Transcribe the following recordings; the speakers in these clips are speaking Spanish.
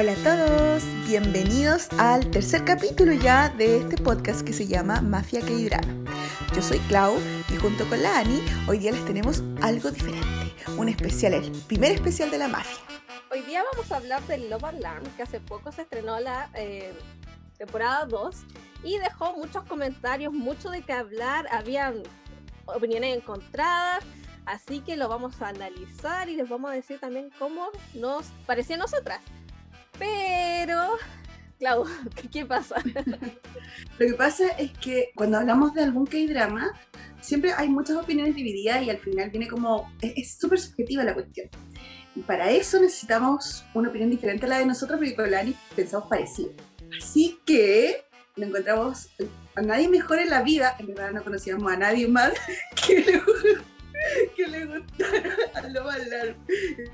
Hola a todos, bienvenidos al tercer capítulo ya de este podcast que se llama Mafia K-Drama. Yo soy Clau y junto con la Ani hoy día les tenemos algo diferente, un especial, el primer especial de la mafia. Hoy día vamos a hablar del Love Alarm, que hace poco se estrenó la eh, temporada 2 y dejó muchos comentarios, mucho de qué hablar, habían opiniones encontradas, así que lo vamos a analizar y les vamos a decir también cómo nos pareció a nosotras. Pero, Clau, ¿qué, pasa? Lo que pasa es que cuando hablamos de algún K-drama, siempre hay muchas opiniones divididas y al final viene como. Es súper subjetiva la cuestión. Y para eso necesitamos una opinión diferente a la de nosotros, porque con Lani pensamos parecido. Así que no encontramos a nadie mejor en la vida, en verdad no conocíamos a nadie más que que le gustara a lo bailar.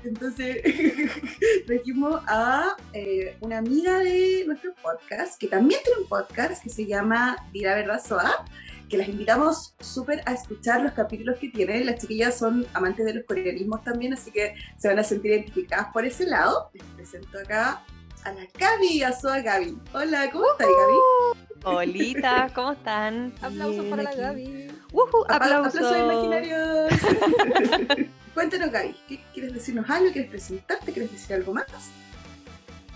Entonces trajimos a eh, una amiga de nuestro podcast, que también tiene un podcast que se llama Dira Verdad Soa, que las invitamos súper a escuchar los capítulos que tienen. Las chiquillas son amantes de los coreanismos también, así que se van a sentir identificadas por ese lado. Les presento acá a la Gaby, a Soa Gaby. Hola, ¿cómo estás, Gaby? Hola, ¿cómo están? Aplausos para la Gaby. Uh, aplausos. aplausos imaginarios. Cuéntanos, Gaby, ¿qué, ¿quieres decirnos algo? ¿Quieres presentarte? ¿Quieres decir algo más?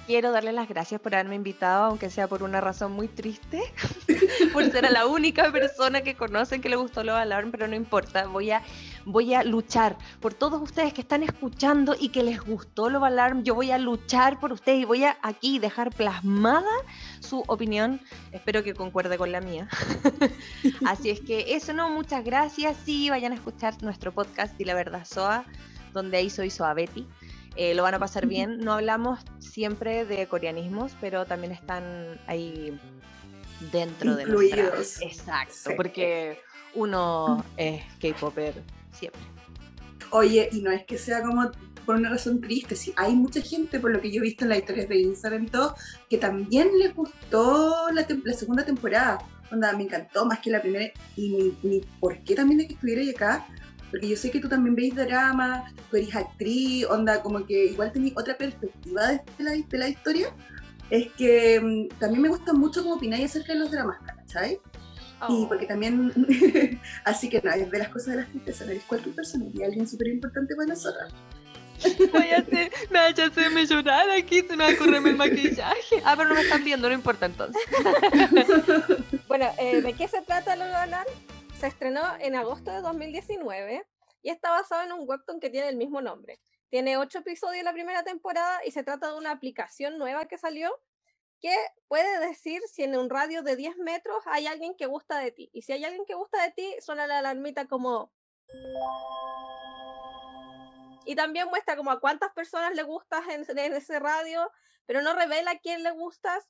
quiero darle las gracias por haberme invitado, aunque sea por una razón muy triste, por ser la única persona que conocen que le gustó lo Alarm, pero no importa, voy a, voy a luchar por todos ustedes que están escuchando y que les gustó lo Alarm, yo voy a luchar por ustedes y voy a aquí dejar plasmada su opinión, espero que concuerde con la mía. Así es que eso no, muchas gracias, sí, vayan a escuchar nuestro podcast y la verdad Soa, donde ahí soy Soa Betty. Eh, lo van a pasar bien. No hablamos siempre de coreanismos, pero también están ahí dentro de Incluidos. Exacto, porque uno es K-Popper siempre. Oye, y no es que sea como por una razón triste, sí, hay mucha gente, por lo que yo he visto en las historias de Instagram y todo, que también les gustó la, segunda temporada. Onda, me encantó más que la primera. Y ni, por qué también de que estuviera acá, porque yo sé que tú también veis drama, tú eres actriz, onda, como que igual tenéis otra perspectiva de la, de la historia. Es que mm, también me gusta mucho cómo opináis acerca de los dramas, ¿cachai? Y oh. porque también, así que no, es de las cosas de las tristezas, no eres cualquier persona, y alguien súper importante para nosotras. Voy a hacer, me ya hacerme llorar aquí, se me va a correr el maquillaje. Ah, pero no me están viendo, no importa entonces. bueno, eh, ¿de qué se trata lo ganar? se estrenó en agosto de 2019 y está basado en un webtoon que tiene el mismo nombre. Tiene ocho episodios la primera temporada y se trata de una aplicación nueva que salió que puede decir si en un radio de 10 metros hay alguien que gusta de ti. Y si hay alguien que gusta de ti, suena la alarmita como... Y también muestra como a cuántas personas le gustas en, ese radio, pero no revela a quién le gustas.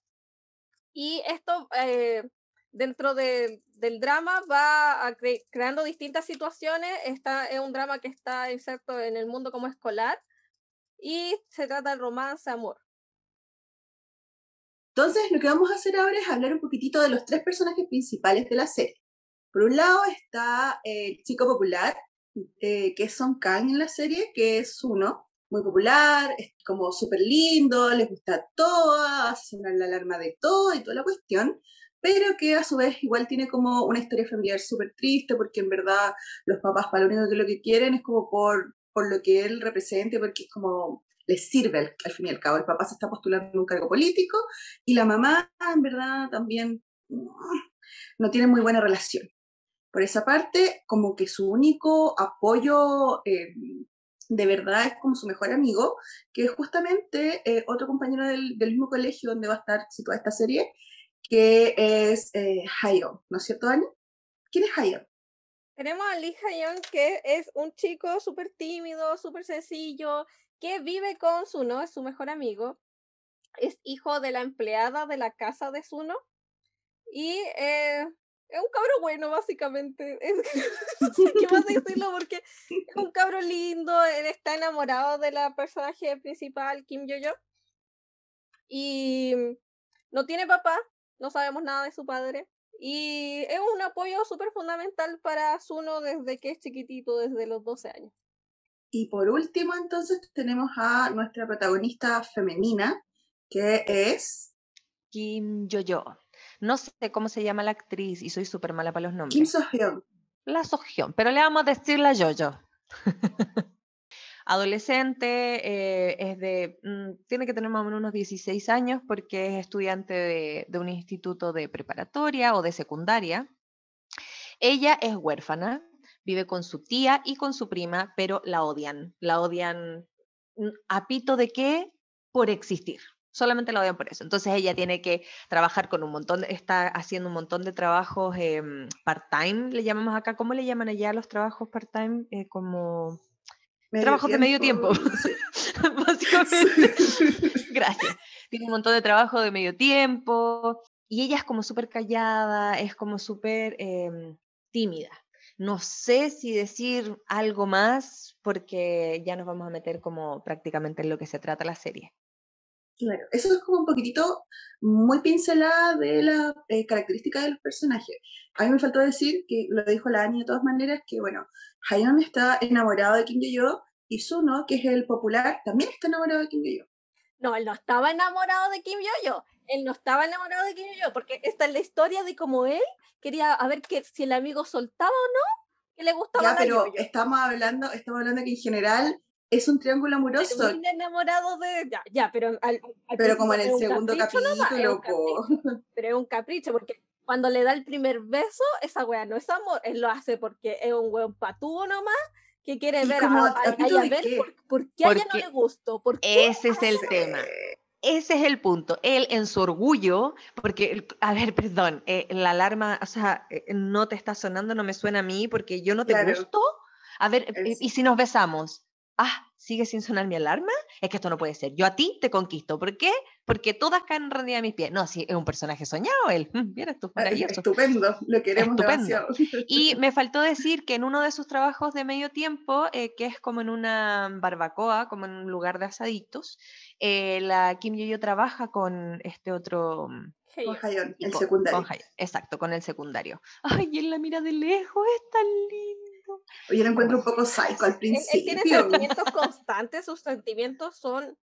Y esto eh, dentro del drama va creando distintas situaciones. Esta es un drama que está inserto en el mundo como escolar y se trata de romance, amor. Entonces, lo que vamos a hacer ahora es hablar un poquitito de los tres personajes principales de la serie. Por un lado está el chico popular, eh, que es Son Kang en la serie, que es uno, muy popular, es como súper lindo, les gusta todo, hace la alarma de todo y toda la cuestión pero que a su vez igual tiene como una historia familiar súper triste, porque en verdad los papás para lo lo que quieren es como por, por lo que él represente, porque es como les sirve al, fin y al cabo. El papá se está postulando un cargo político y la mamá en verdad también mm, no tiene muy buena relación. Por esa parte, como que su único apoyo eh, de verdad es como su mejor amigo, que es justamente eh, otro compañero del, del, mismo colegio donde va a estar situada esta serie, que es eh, ¿no es cierto, Dani? ¿Quién es Hayon? Tenemos a Lee Hayon, que es un chico súper tímido, súper sencillo, que vive con Suno, es su mejor amigo. Es hijo de la empleada de la casa de Suno. Y eh, es un cabro bueno, básicamente. sé qué más decirlo porque es un cabro lindo. Él está enamorado de la personaje principal, Kim Yo-yo. Y no tiene papá, no sabemos nada de su padre. Y es un apoyo súper fundamental para Zuno desde que es chiquitito, desde los 12 años. Y por último, entonces, tenemos a nuestra protagonista femenina, que es Kim Yo-yo. No sé cómo se llama la actriz y soy súper mala para los nombres. Kim So-hyun. La Sohyun, pero le vamos a decir la Yo-yo. Adolescente, eh, es de, mm, tiene que tener más o menos unos 16 años porque es estudiante de, de un instituto de preparatoria o de secundaria. Ella es huérfana, vive con su tía y con su prima, pero la odian. La odian mm, a pito de qué? Por existir. Solamente la odian por eso. Entonces ella tiene que trabajar con un montón, está haciendo un montón de trabajos em, part-time, le llamamos acá. ¿Cómo le llaman allá los trabajos part-time? Eh, como Trabajos de medio tiempo. Sí. básicamente. Gracias. Tiene un montón de trabajo de medio tiempo y ella es como súper callada, es como súper em, tímida. No sé si decir algo más porque ya nos vamos a meter como prácticamente en lo que se trata la serie. Claro, eso es como un poquitito muy pincelada de la eh, característica de los personajes. A mí me faltó decir, que lo dijo la Ani de todas maneras, que bueno, Hayon está enamorado de Kim Yo-yo y Suno, que es el popular, también está enamorado de Kim Yo-yo. No, él no estaba enamorado de Kim Yo-yo. Él no estaba enamorado de Kim Yo-yo, porque esta es la historia de cómo él quería a ver que, si el amigo soltaba o no, que le gustaba Ya, pero Yo-yo. estamos hablando, estamos hablando que en general es un triángulo amoroso, Termina enamorado de. Ya, ya, pero al, al pero como en el segundo capítulo, po. capricho, pero es un capricho, porque cuando le da el primer beso, esa wea no es amor, él lo hace porque es un weón patúo nomás que quiere ¿Y ver a, a- a- a ver qué? por, por qué a ella no Porque le gustó, por qué Ese es el tema. Ese es el punto. Él en su orgullo, porque, a ver, perdón, eh, la alarma, o sea, eh, no te está sonando, no me suena a mí porque yo no te Claro. gusto. A ver, eh, Es- ¿y si nos besamos? Ah, ¿sigue sin sonar mi alarma? Es que esto no puede ser. Yo a ti te conquisto. ¿Por qué? Porque todas caen rendidas a mis pies. No, sí, es un personaje soñado él. Mira, esto es Ah, maravilloso. Estupendo, lo queremos Estupendo. demasiado. Y me faltó decir que en uno de sus trabajos de medio tiempo, eh, que es como en una barbacoa, como en un lugar de asaditos, eh, la Kim Yo-yo trabaja con este otro mm, Con Hayon, el secundario. con exacto, con el secundario. Ay, y él la mira de lejos, es tan lindo. Yo lo encuentro un poco psycho al él, él tiene principio. sentimientos constantes, sus sentimientos son,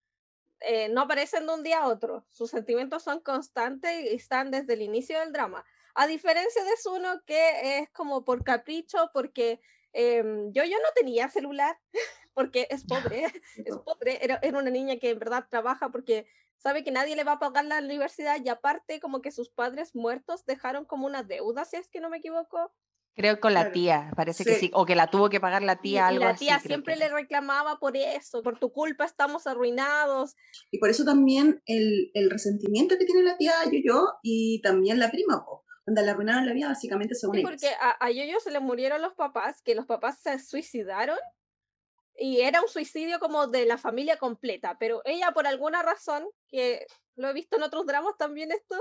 eh, no aparecen de un día a otro, sus sentimientos son constantes y están desde el inicio del drama. A diferencia de Suno, que es como por capricho, porque em, yo, yo no tenía celular, porque es pobre, es pobre, era, era una niña que en verdad trabaja porque sabe que nadie le va a pagar la universidad y aparte como que sus padres muertos dejaron como una deuda, si es que no me equivoco. Creo con la Claro. tía, parece que Sí. sí, o que la tuvo que pagar la tía, y algo la así. tía creo siempre le reclamaba por eso, por tu culpa estamos arruinados. Y por eso también el, el resentimiento que tiene la tía Yo-Yo y también la prima, po, donde le arruinaron la vida básicamente según Sí, ellos. porque a, a Yoyo se le murieron los papás, que los papás se suicidaron y era un suicidio como de la familia completa, pero ella por alguna razón, que lo he visto en otros dramas también esto,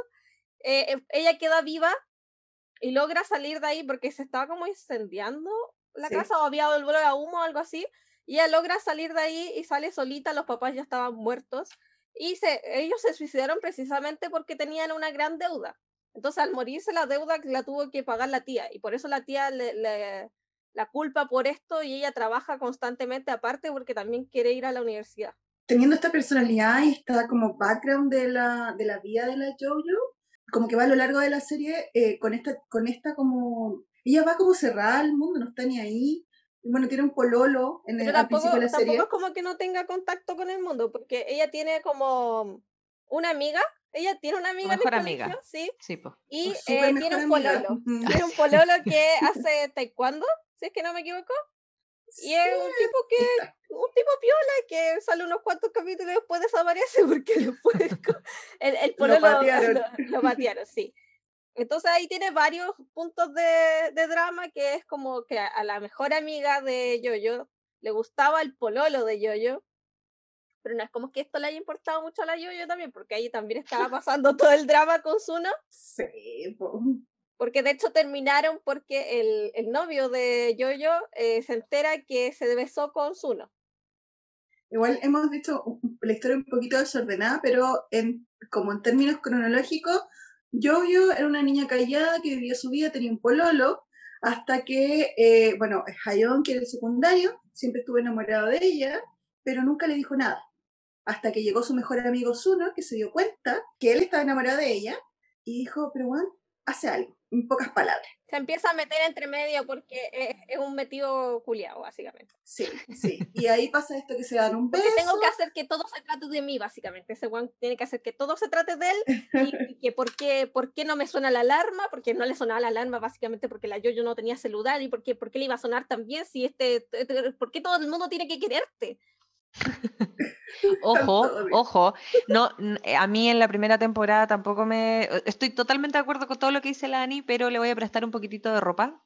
eh, eh, ella queda viva y logra salir de ahí porque se estaba como incendiando la Sí. casa o había olor a humo o algo así, y ella logra salir de ahí y sale solita, los papás ya estaban muertos y se, ellos se suicidaron precisamente porque tenían una gran deuda. Entonces, al morirse la deuda la tuvo que pagar la tía y por eso la tía le, le- la culpa por esto y ella trabaja constantemente aparte porque también quiere ir a la universidad. Teniendo esta personalidad y esta como background de la, de la vida de la Jojo, como que va a lo largo de la serie eh, con esta, con esta como, ella va como cerrada al mundo, no está ni ahí. Y bueno, tiene un pololo en el, al tampoco, principio de la tampoco serie. es como que no tenga contacto con el mundo porque ella tiene como una amiga, ella tiene una amiga en el mejor colegio, amiga. sí, Sí, pues. y eh, tiene un pololo. Tiene un pololo que hace taekwondo, si es que no me equivoco. Y es un tipo que, un tipo piola que sale unos cuantos capítulos y después desaparece porque después el, el Lo pololo patearon. lo, lo patearon, sí. Entonces ahí tiene varios puntos de, de drama que es como que a, a la mejor amiga de Yoyo le gustaba el pololo de Yoyo, pero no es como que esto le haya importado mucho a la Yoyo también, porque ahí también estaba pasando todo el drama con Suno. Sí, po. Porque de hecho terminaron porque el, el novio de Yoyo eh, se entera que se besó con Suno. Igual hemos un- la historia un poquito desordenada, pero en, como en términos cronológicos, Jojo era una niña callada que vivía su vida, tenía un pololo, hasta que, eh, bueno, Hayon, que era el secundario, siempre estuvo enamorado de ella, pero nunca le dijo nada. hasta que llegó su mejor amigo Zuno, que se dio cuenta que él estaba enamorado de ella, y dijo, pero bueno, hace algo, en pocas palabras. Se empieza a meter entre medio porque es, es un metido culiado, básicamente. Sí, sí. Y ahí pasa esto que se dan un beso. Porque tengo que hacer que todo se trate de mí, básicamente. Ese one tiene que hacer que todo se trate de él. Y, y que por qué, por qué no me suena la alarma, porque no le sonaba la alarma, básicamente porque la yo-yo no tenía celular. Y por qué, por qué le iba a sonar también si este. ¿Por qué todo el mundo tiene que quererte? Ojo, ojo, no, eh, a mí en la primera temporada tampoco me... Eh, estoy totalmente de acuerdo con todo lo que dice la Ani, pero le voy a prestar un poquitito de ropa.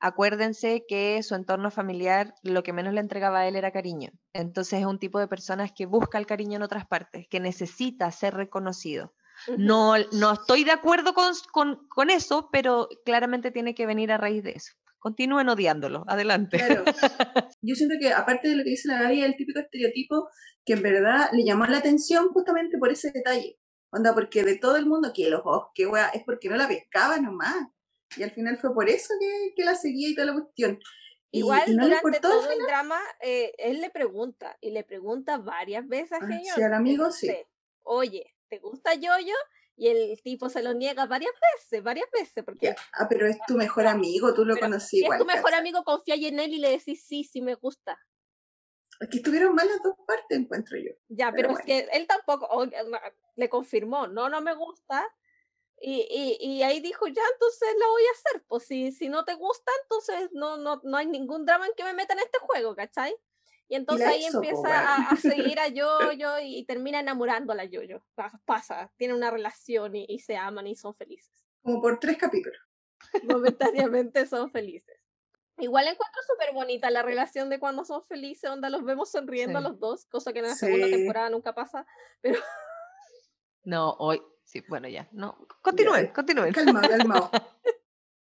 Acuérdense que su entorno familiar lo que menos le entregaba a él era cariño. Entonces es un tipo de personas que busca el cariño en otras partes, que necesita ser reconocido. No, no estoy de acuerdo con, con, con eso, pero claramente tiene que venir a raíz de eso continúen odiándolo. Adelante. Claro. Yo siento que, aparte de lo que dice la Gaby, el típico estereotipo que en verdad le llamó la atención justamente por ese detalle. Onda, porque de todo el mundo, que los ojos, que wea, es porque no la pescaba nomás. Y al final fue por eso que, que la seguía y toda la cuestión. Y, Igual y no le durante todo el drama, eh, él le pregunta, y le pregunta varias veces a Ah, sí, al amigo, sí. Oye, ¿te gusta Yoyo? Y el tipo se lo niega varias veces, varias veces, porque Ya, Ah, pero es tu mejor amigo, tú lo conocí si es igual. tu mejor amigo, confía en él y le decís sí, sí me gusta. Es que estuvieron mal las dos partes, encuentro yo. Ya, Pero pero, es que él tampoco o- eh, le confirmó, no, no me gusta. Y, y, y ahí dijo, ya, entonces lo voy a hacer. Pues si, si no te gusta, entonces no, no, no hay ningún drama en que me meta en este juego, ¿cachai? Y entonces ahí hizo, empieza a, a seguir a Yoyo y, y termina enamorándola a Yoyo. Pa- Pasa, tienen una relación y, y se aman y son felices. Como por tres capítulos. momentáneamente son felices. Igual encuentro súper bonita la relación de cuando son felices, onda los vemos sonriendo a Sí. los dos, cosa que en la segunda Sí. temporada nunca pasa, pero No, hoy, sí, bueno, ya, no, continúen, Ya, continúen. Calmado, calmado.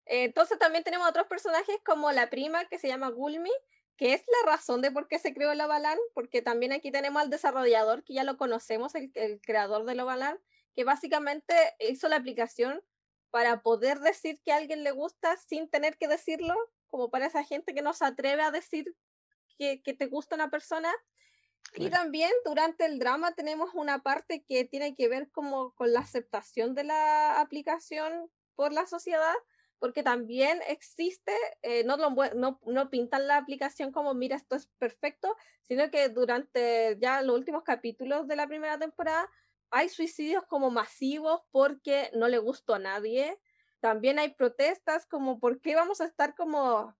eh, entonces también tenemos otros personajes como la prima que se llama Gulmi, que es la razón de por qué se creó el Ovalan, porque también aquí tenemos al desarrollador que ya lo conocemos, el, el creador del Ovalan, que básicamente hizo la aplicación para poder decir que a alguien le gusta sin tener que decirlo, como para esa gente que no se atreve a decir que, que te gusta una persona. Y también durante el drama tenemos una parte que tiene que ver como con la aceptación de la aplicación por la sociedad, porque también existe, eh, no, lo, no, no pintan la aplicación como, mira, esto es perfecto, sino que durante ya los últimos capítulos de la primera temporada hay suicidios como masivos porque no le gustó a nadie. También hay protestas como, ¿por qué vamos a estar como...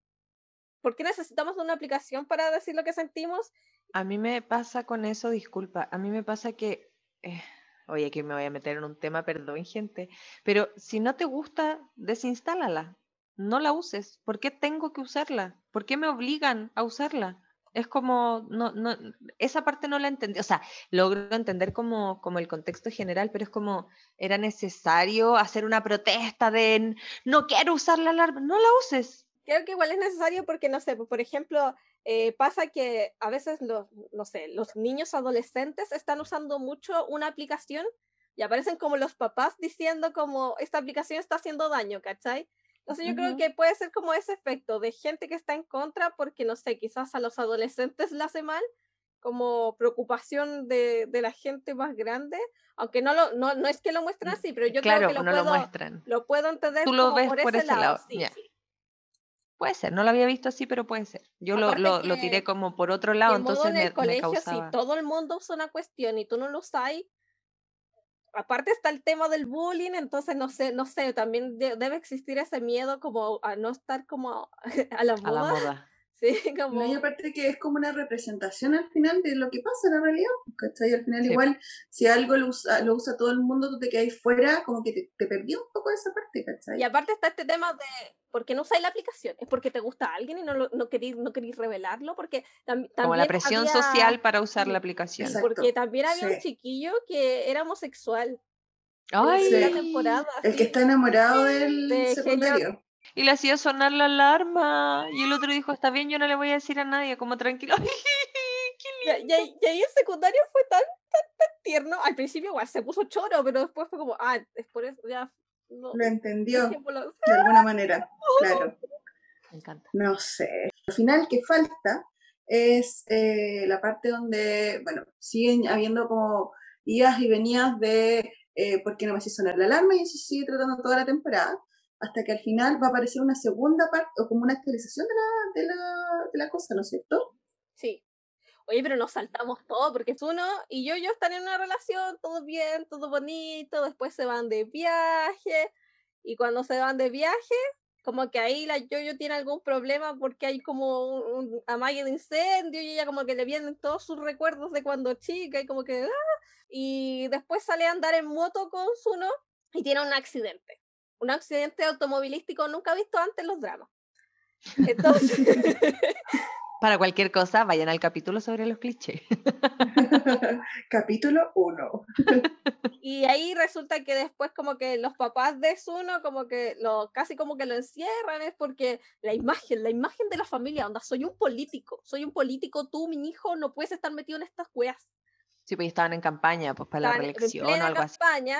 ¿Por qué necesitamos una aplicación para decir lo que sentimos? A mí me pasa con eso, disculpa, a mí me pasa que, eh, oye, que me voy a meter en un tema, perdón, gente, pero si no te gusta, desinstálala, no la uses. ¿Por qué tengo que usarla? ¿Por qué me obligan a usarla? Es como, no, no, esa parte no la entendí, o sea, logro entender como, como el contexto general, pero es como, era necesario hacer una protesta de "N- no quiero usar la alarma, no la uses. Creo que igual es necesario porque, no sé, por ejemplo, eh, pasa que a veces los, no sé, los niños adolescentes están usando mucho una aplicación y aparecen como los papás diciendo como esta aplicación está haciendo daño, ¿cachai? Entonces yo creo Ujú. que puede ser como ese efecto de gente que está en contra porque, no sé, quizás a los adolescentes le hace mal, como preocupación de, de la gente más grande, aunque no, lo, no, no es que lo muestren así, pero yo claro, creo que lo no puedo, lo muestran. lo puedo entender Tú lo como ves por, por ese, lado, sí, ya. sí. Puede ser, no lo había visto así, pero puede ser. Yo lo, lo, tiré como por otro lado, en modo entonces en me, el me colegio, causaba. si todo el mundo usa una cuestión y tú no lo usas, aparte está el tema del bullying, entonces no sé, no sé, también de- debe existir ese miedo como a no estar como a la a la moda, moda. Sí, como No, y aparte que es como una representación al final de lo que pasa en la realidad, ¿cachai? Al final Sí. igual, si algo lo usa, lo usa todo el mundo, tú te quedas fuera, como que te, te perdió un poco esa parte, ¿cachai? y aparte está este tema de ¿por qué no usáis la aplicación? ¿Es porque te gusta a alguien y no, lo- no, queréis, no revelarlo? Porque tam- también Como la presión había- social para usar sí, la aplicación. Exacto. Porque también había un chiquillo que era homosexual en la Ay, Sí. temporada. El que está enamorado del De secundario. Y le hacía sonar la alarma. Y el otro dijo, está bien, yo no le voy a decir a nadie, como tranquilo. Y, y ahí- y ahí el secundario fue tan, tan, tan tierno. Al principio igual se puso choro, pero después fue como, ah, es por eso, ya. No, Lo entendió de alguna manera, claro. Me encanta. No sé. Al final, que falta? es eh, la parte donde, bueno, siguen habiendo como idas y venidas de eh, por qué no me hace sonar la alarma y eso sigue tratando toda la temporada, hasta que al final va a aparecer una segunda parte o como una actualización de la, de la, de la cosa, ¿no es cierto? Sí. Oye, pero nos saltamos todo, porque uno y yo, yo están en una relación, todo bien, todo bonito, después se van de viaje, y cuando se van de viaje, como que ahí la Yoyo tiene algún problema porque hay como un, amague de incendio y ella como que le vienen todos sus recuerdos de cuando chica y como que... ¡ah! Y después sale a andar en moto con Zuno y tiene un accidente. Un accidente automovilístico nunca visto antes en los dramas. Entonces... Para cualquier cosa, vayan al capítulo sobre los clichés. capítulo 1. y ahí resulta que después como que los papás de Zuno como que lo casi como que lo encierran es porque la imagen, la imagen de la familia, onda, soy un político, soy un político, tú, mi hijo, no puedes estar metido en estas weas. Sí, pues estaban en campaña, pues para la reelección o algo campaña,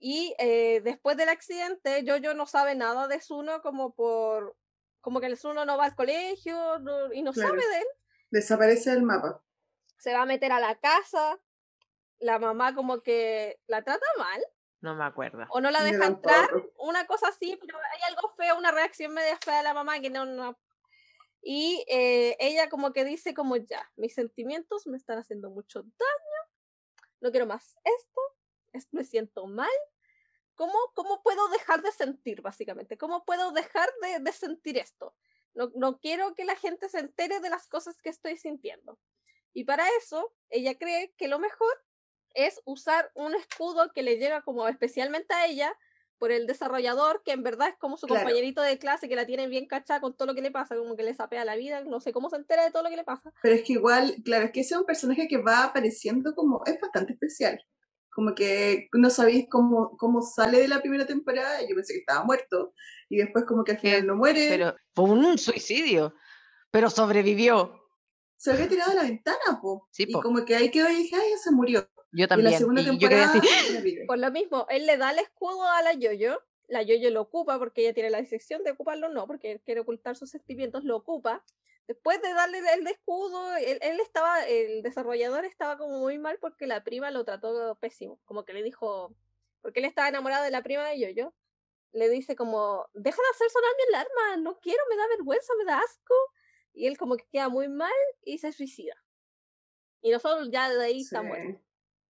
Y eh, después del accidente, yo, yo no sabe nada de Zuno como por como que el uno no va al colegio y no sabe de él. Desaparece del mapa. Se va a meter a la casa, la mamá como que la trata mal. No me acuerdo. O no la deja entrar, una cosa así, pero hay algo feo, una reacción media fea de la mamá que no... no. Y eh, ella como que dice como ya, mis sentimientos me están haciendo mucho daño, no quiero más esto, me siento mal, ¿Cómo, ¿Cómo puedo dejar de sentir, básicamente? ¿Cómo puedo dejar de, de sentir esto? No, no quiero que la gente se entere de las cosas que estoy sintiendo. Y para eso, ella cree que lo mejor es usar un escudo que le llega como especialmente a ella por el desarrollador, que en verdad es como su compañerito de clase, que la tiene bien cachada con todo lo que le pasa, como que le sapea la vida, no sé cómo se entera de todo lo que le pasa. Pero es que igual, claro, es que ese es un personaje que va apareciendo como, es bastante especial como que no sabéis cómo, cómo sale de la primera temporada, y yo pensé que estaba muerto, y después como que al final no muere. Pero fue un suicidio, pero sobrevivió. Se había tirado a la ventana, po. y como que ahí quedó y dije, ay, ya se murió. Yo también. Y la segunda temporada, Por lo mismo, él le da el escudo a la Yoyo, la Yoyo lo ocupa porque ella tiene la decisión de ocuparlo, no, porque quiere ocultar sus sentimientos, lo ocupa, Después de darle el escudo, él, estaba, el desarrollador estaba como muy mal porque la prima lo trató pésimo. Como que le dijo, porque él estaba enamorado de la prima de Yoyo. Le dice como, deja de hacer sonar mi alarma, no quiero, me da vergüenza, me da asco. Y él como que queda muy mal y se suicida. Y nosotros ya de ahí estamos.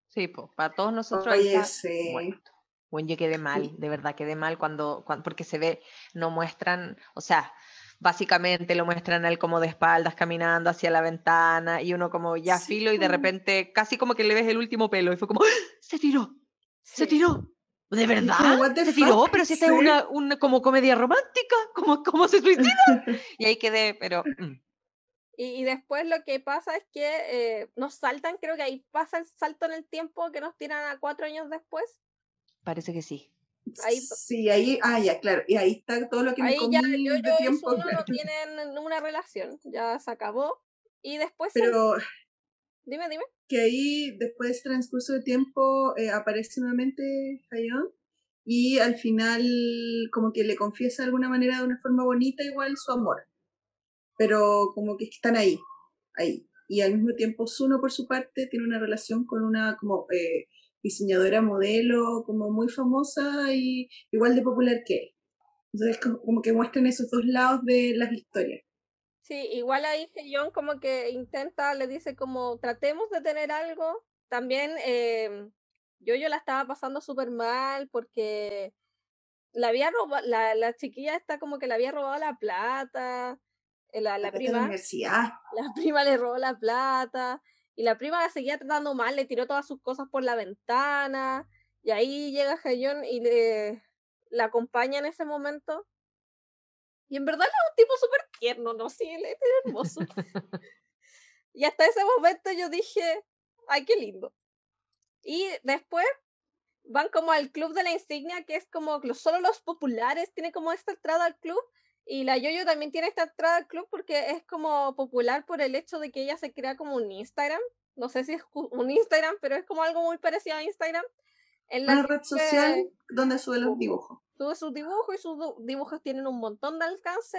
Sí, pues, para todos nosotros Oye, sí. Bueno, yo quedé mal, de verdad quedé mal cuando, cuando, porque se ve, no muestran, o sea, básicamente lo muestran a él como de espaldas caminando hacia la ventana y uno como ya filo y de repente casi como que le ves el último pelo y fue como ¡Ah! se tiró, se tiró. ¿De verdad? ¿Se tiró? Pero si esta es una, una, como comedia romántica, como, como se suicida. y ahí quedé, pero... Mm. Y, después lo que pasa es que eh, nos saltan, creo que ahí pasa el salto en el tiempo que nos tiran a cuatro años después. Parece que sí. Sí, ahí, ah, ya, claro, y ahí está todo lo que ahí me ya, yo, yo tiempo. no tienen una relación, ya se acabó. Y después. Pero. Dime, dime. Que ahí, después de ese transcurso de tiempo, eh, aparece nuevamente Hayon y al final, como que le confiesa de alguna manera, de una forma bonita, igual su amor. Pero como que están ahí, ahí. Y al mismo tiempo, Zuno, por su parte, tiene una relación con una como eh, diseñadora modelo como muy famosa y igual de popular que él. Entonces como que muestran esos dos lados de las historias. Sí, igual ahí John como que intenta, le dice como tratemos de tener algo. También eh, yo yo la estaba pasando súper mal porque la había robado, la, la chiquilla está como que le había robado la plata. Eh, la, la, prima. La prima le robó la plata. Y la prima la seguía tratando mal, le tiró todas sus cosas por la ventana. Y ahí llega Jayon y le, la acompaña en ese momento. Y en verdad es un tipo súper tierno, ¿no? Sí, él es hermoso. y hasta ese momento yo dije, ay, qué lindo. Y después van como al club de la insignia, que es como solo los populares tienen como esta entrada al club. Y la Yoyo también tiene esta entrada al club porque es como popular por el hecho de que ella se crea como un Instagram. No sé si es un Instagram, pero es como algo muy parecido a Instagram. En la Una red social donde sube los dibujos. Sube sus dibujos y sus dibujos tienen un montón de alcance.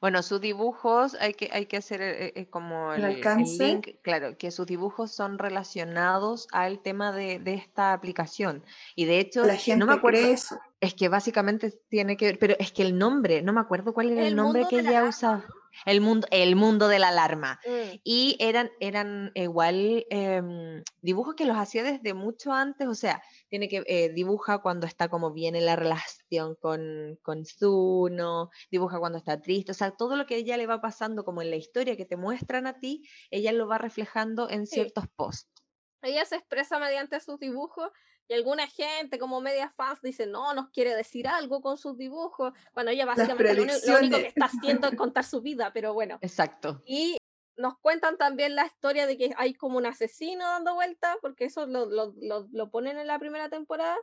Bueno, sus dibujos hay que, hay que hacer eh, eh, como El el, el alcance. link, claro, que sus dibujos son relacionados al tema de, de esta aplicación. Y de hecho, La no me acuerdo, cree eso. es que básicamente tiene que ver, pero es que el nombre, no me acuerdo cuál era el, El nombre que la ella usaba. El mundo, el mundo de la alarma. Mm. Y eran, eran igual em, dibujos que los hacía desde mucho antes, o sea, tiene que eh, dibuja cuando está como bien en la relación con, con Zuno, dibuja cuando está triste, o sea, todo lo que ella le va pasando como en la historia que te muestran a ti, ella lo va reflejando en Sí. ciertos posts. Ella se expresa mediante sus dibujos y alguna gente como media fans dice, no, nos quiere decir algo con sus dibujos, cuando ella básicamente lo, uni- lo único que está haciendo es contar su vida, pero bueno. Exacto. Y nos cuentan también la historia de que hay como un asesino dando vueltas, porque eso lo, lo, lo, lo ponen en la primera temporada.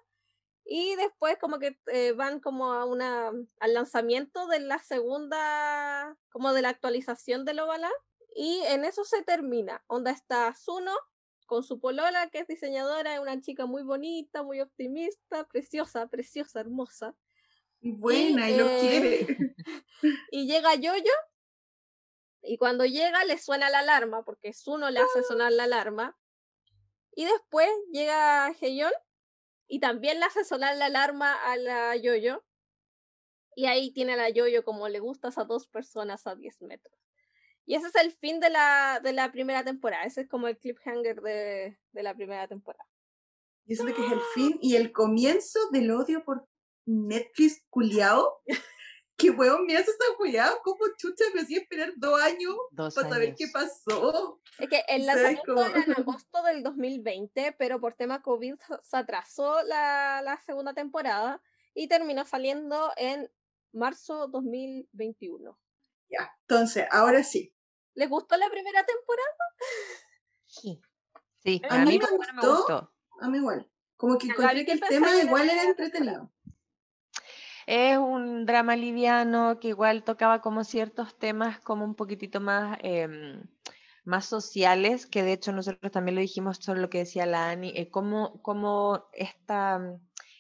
Y después como que eh, van como a una, al lanzamiento de la segunda, como de la actualización de Lovala. Y en eso se termina. Onda está Zuno con su polola, que es diseñadora, es una chica muy bonita, muy optimista, preciosa, preciosa, hermosa. Y buena, y, lo eh, quiere. Y llega Yoyo, y cuando llega le suena la alarma, porque Zuno le hace sonar la alarma. Y después llega Heion, y también le hace sonar la alarma a la Yoyo. Y ahí tiene a la Yoyo como le gustas a dos personas a 10 metros. Y ese es el fin de la, de la primera temporada. Ese es como el cliffhanger de, de la primera temporada. Yo siento que es el fin y el comienzo del odio por Netflix culiao. Que weón me hace esa culiao. ¿Cómo chucha me hacía esperar dos años Dos para saber qué años. pasó? Es que el lanzamiento era en agosto del 2020, pero por tema COVID se- se atrasó la, la segunda temporada y terminó saliendo en marzo 2021. Ya, entonces, ahora sí. ¿Les gustó la primera temporada? Sí, sí, A a mí mí me menos me gustó. gustó. A mí igual. Como que encontré que ¿qué el tema igual era entretenido. Es un drama liviano que igual tocaba como ciertos temas como un poquitito más, em, más sociales, que de hecho nosotros también lo dijimos sobre lo que decía la Ani, eh, cómo, cómo esta,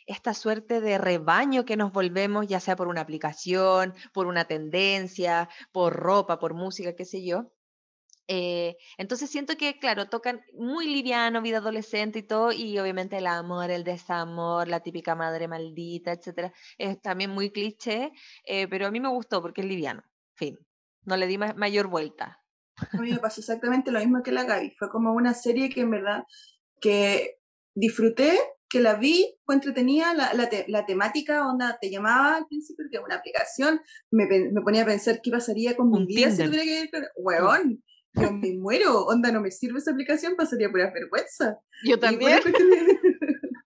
esta suerte de rebaño que nos volvemos, ya sea por una aplicación, por una tendencia, por ropa, por música, qué sé yo. Eh, entonces siento que, claro, tocan muy liviano, vida adolescente y todo, y obviamente el amor, el desamor, la típica madre maldita, etcétera, es también muy cliché, eh, pero a mí me gustó porque es liviano, fin, no le di ma- mayor vuelta. A mí me pasó exactamente lo mismo que la Gaby. Fue como una serie que en verdad que disfruté, que la vi, fue entretenida, la, la, te- la temática, onda, te llamaba al principio, que era una aplicación, me, me ponía a pensar qué pasaría con mi vida si tuviera que ir con... Huevón, yo me muero, onda, no me sirve esa aplicación, pasaría por vergüenza. Yo Y también. cuestión de-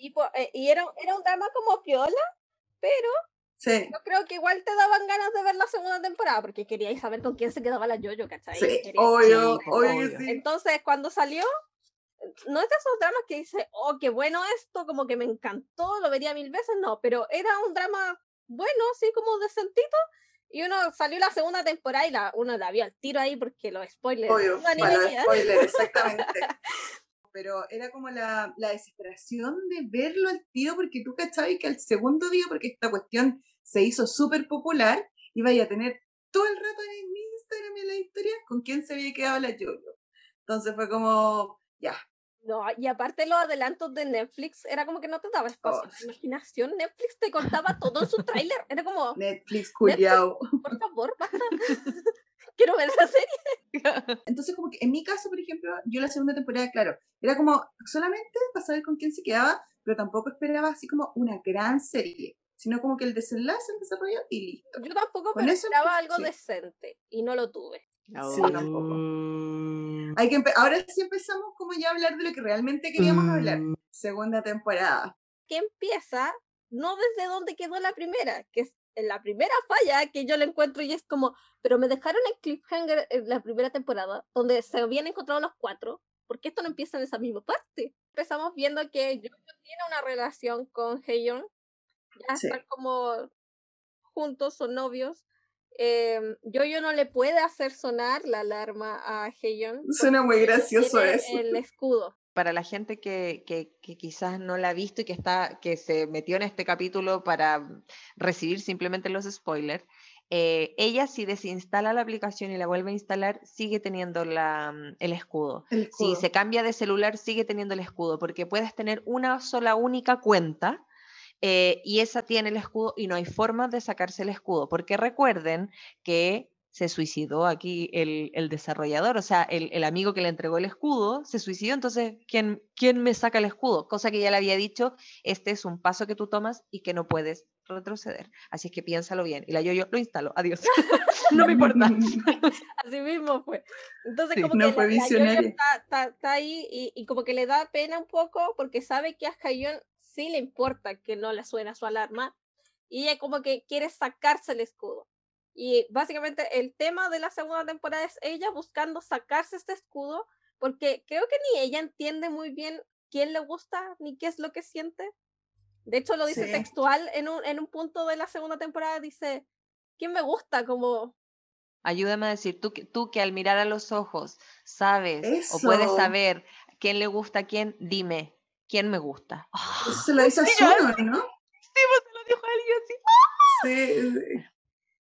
Y, eh, y era, era un drama como piola, pero Sí, yo creo que igual te daban ganas de ver la segunda temporada, porque queríais saber con quién se quedaba la Yoyo, ¿cachai? sí, obvio, obvio obvio. que sí. Entonces, cuando salió, no es de esos dramas que dice, oh, qué bueno esto, como que me encantó, lo vería mil veces, no, pero era un drama bueno, así como decentito, y uno salió la segunda temporada y la, uno la vio al tiro ahí porque los spoilers Obvio, iban y para venían. spoiler, exactamente. Pero era como la, la desesperación de verlo al tiro, porque tú cachabas que al segundo día, porque esta cuestión se hizo súper popular, iba a tener todo el rato en mi Instagram y en la historia con quién se había quedado la Yoyo. Entonces fue como, ya, No, y aparte los adelantos de Netflix, era como que no te daba espacio. Oh, imaginación, Netflix te contaba todo en su tráiler. Era como, Netflix, culiao. por favor, basta. Quiero ver esa serie. Entonces, como que en mi caso, por ejemplo, yo la segunda temporada, claro, era como solamente para saber con quién se quedaba, pero tampoco esperaba así como una gran serie, sino como que el desenlace, el desarrollo y listo. Yo tampoco, pero esperaba algo sí. decente y no lo tuve. Sí, tampoco. Hay que Ahora sí empezamos como ya a hablar de lo que realmente queríamos hablar. Segunda temporada. Que empieza no desde donde quedó la primera, que es en la primera falla que yo le encuentro y es como, pero me dejaron en cliffhanger en la primera temporada, donde se habían encontrado los cuatro, ¿por qué esto no empieza en esa misma parte? Empezamos viendo que Jojo tiene una relación con Heion, ya Sí. están como juntos, son novios. Eh, Jojo no le puede hacer sonar la alarma a Heion. Suena muy gracioso eso. El escudo. Para la gente que, que- que quizás no la ha visto y que, está, que se metió en este capítulo para recibir simplemente los spoilers, eh, ella si desinstala la aplicación y la vuelve a instalar, sigue teniendo la, mm, el, escudo. El Si se cambia de celular, sigue teniendo el escudo, porque puedes tener una sola única cuenta eh, y esa tiene el escudo y no hay forma de sacarse el escudo, porque recuerden que se suicidó aquí el, el desarrollador, o sea, el, el amigo que le entregó el escudo se suicidó, entonces, ¿quién, ¿quién me saca el escudo? Cosa que ya le había dicho, este es un paso que tú tomas y que no puedes retroceder. Así es que piénsalo bien. Y la yo, yo lo instalo, adiós. no me importa. Así mismo fue. Entonces, Sí, como no que fue la, la Yoyo visionaria. está, está- está ahí y, y como que le da pena un poco porque sabe que a Hayon sí le importa que no le suena su alarma y ella como que quiere sacarse el escudo. Y básicamente el tema de la segunda temporada es ella buscando sacarse este escudo porque creo que ni ella entiende muy bien quién le gusta ni qué es lo que siente. De hecho, lo dice Sí. textual en un, en un punto de la segunda temporada, dice, ¿quién me gusta? Como, Ayúdame a decir, tú, que- tú que al mirar a los ojos sabes o puedes saber quién le gusta a quién, dime, ¿quién me gusta? Eso se lo dice a Zuno, ¿no? sí, pues se lo dijo alguien así. Sí, sí.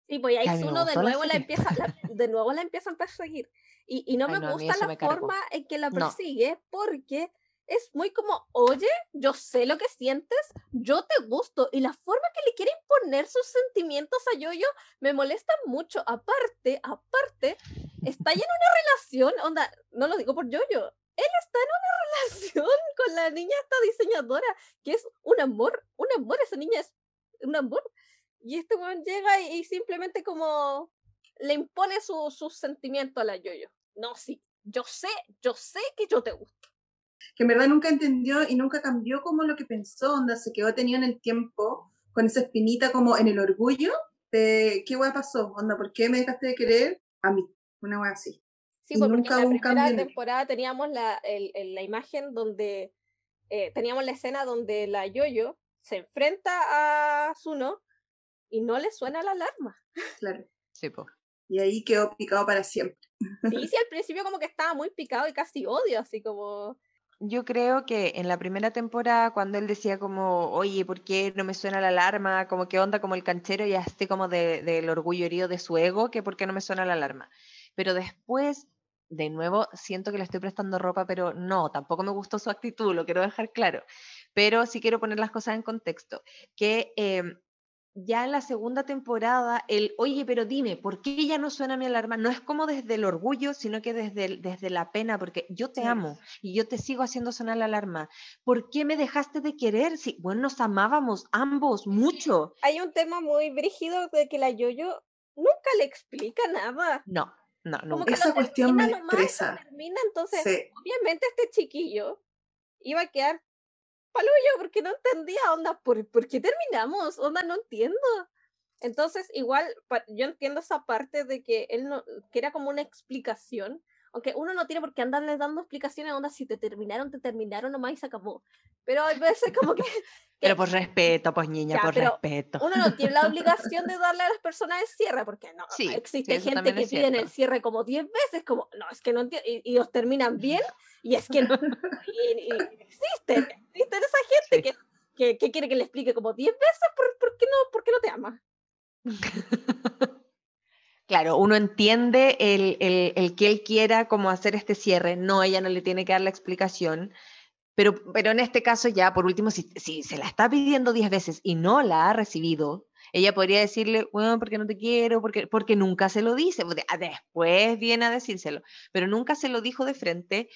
Sí, pues ahí a Zuno de la nuevo la serie. empieza, la- de nuevo la empiezan a perseguir. Y, y no Ay, me no, a gusta la me forma en que la No. persigue porque es muy como, oye, yo sé lo que sientes, yo te gusto. Y la forma que le quiere imponer sus sentimientos a Yoyo me molesta mucho. Aparte, aparte, está ya en una relación, onda, no lo digo por Yoyo. Él está en una relación con la niña esta diseñadora, que es un amor, un amor, esa niña es un amor. Y este weón llega y, y simplemente como le impone su, sus sentimientos a la Yoyo. No, sí, yo sé, yo sé que yo te gusto. que en verdad nunca entendió y nunca cambió como lo que pensó, onda, se quedó tenido en el tiempo con esa espinita como en el orgullo de qué weá pasó, onda, ¿por qué me dejaste de querer a mí? Una weá así. Sí, Y pues, porque nunca en la primera cambio temporada teníamos la, el- el- la imagen donde eh, teníamos la escena donde la Yoyo se enfrenta a Zuno y no le suena la alarma. Claro. Sí, po. Y ahí quedó picado para siempre. Sí, sí, al principio como que estaba muy picado y casi odio, así como... Yo creo que en la primera temporada, cuando él decía como, oye, ¿por qué no me suena la alarma? Como que onda como el canchero y así como de- del orgullo herido de su ego, que por qué no me suena la alarma. Pero después, de nuevo, siento que le estoy prestando ropa, pero no, tampoco me gustó su actitud, lo quiero dejar claro. Pero sí quiero poner las cosas en contexto, que em, ya en la segunda temporada, el, oye, pero dime, ¿por qué ya no suena mi alarma? No es como desde el orgullo, sino que desde, el- desde la pena, porque yo te Sí. amo y yo te sigo haciendo sonar la alarma. ¿Por qué me dejaste de querer? Si, bueno, nos amábamos ambos mucho. Hay un tema muy brígido de que la Yoyo nunca le explica nada. No, no, que Esa lo cuestión me nomás estresa. termina, entonces Sí. obviamente este chiquillo iba a quedar palullo porque no entendía, onda, ¿por, ¿por qué terminamos? Onda, no entiendo. Entonces, igual, yo entiendo esa parte de que él no, que era como una explicación, aunque uno no tiene por qué andarle dando explicaciones, onda, si te terminaron, te terminaron nomás y se acabó. Pero hay veces como que Pero por respeto, pues niña, Ya, por respeto. uno no tiene la obligación de darle a las personas el cierre, porque no, Sí, existe sí, gente que piden el cierre como 10 veces, como, no, es que no entiendo, y, y los terminan bien, y es que no, y, y existen, existen esa gente Sí. que, que, que quiere que le explique como 10 veces por, por, qué no, por qué no te ama. Claro, uno entiende el, que él quiera como hacer este cierre, no, ella no le tiene que dar la explicación, pero, pero en este caso ya, por último, si, se la está pidiendo 10 veces y no la ha recibido, ella podría decirle, bueno, porque no te quiero, porque, porque nunca se lo dice, porque, ah, después viene a decírselo, pero nunca se lo dijo de frente.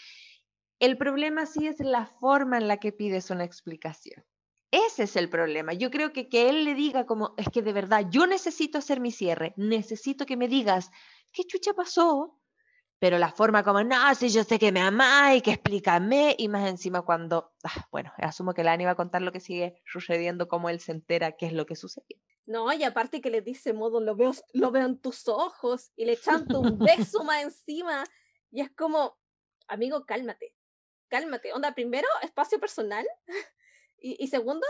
El problema sí es la forma en la que pides una explicación. Ese es el problema. Yo creo que que él le diga como, es que de verdad, yo necesito hacer mi cierre, necesito que me digas, ¿qué chucha pasó? Pero la forma como, no, si yo sé que me amás y que explícame, y más encima cuando, ah, bueno, asumo que Lani va a contar lo que sigue sucediendo, cómo él se entera qué es lo que sucedió. No, y aparte que le dice modo, lo veo, lo veo en tus ojos, y le chanta un beso más encima, y es como, amigo, cálmate, cálmate. Onda, primero, espacio personal, y, y segundo,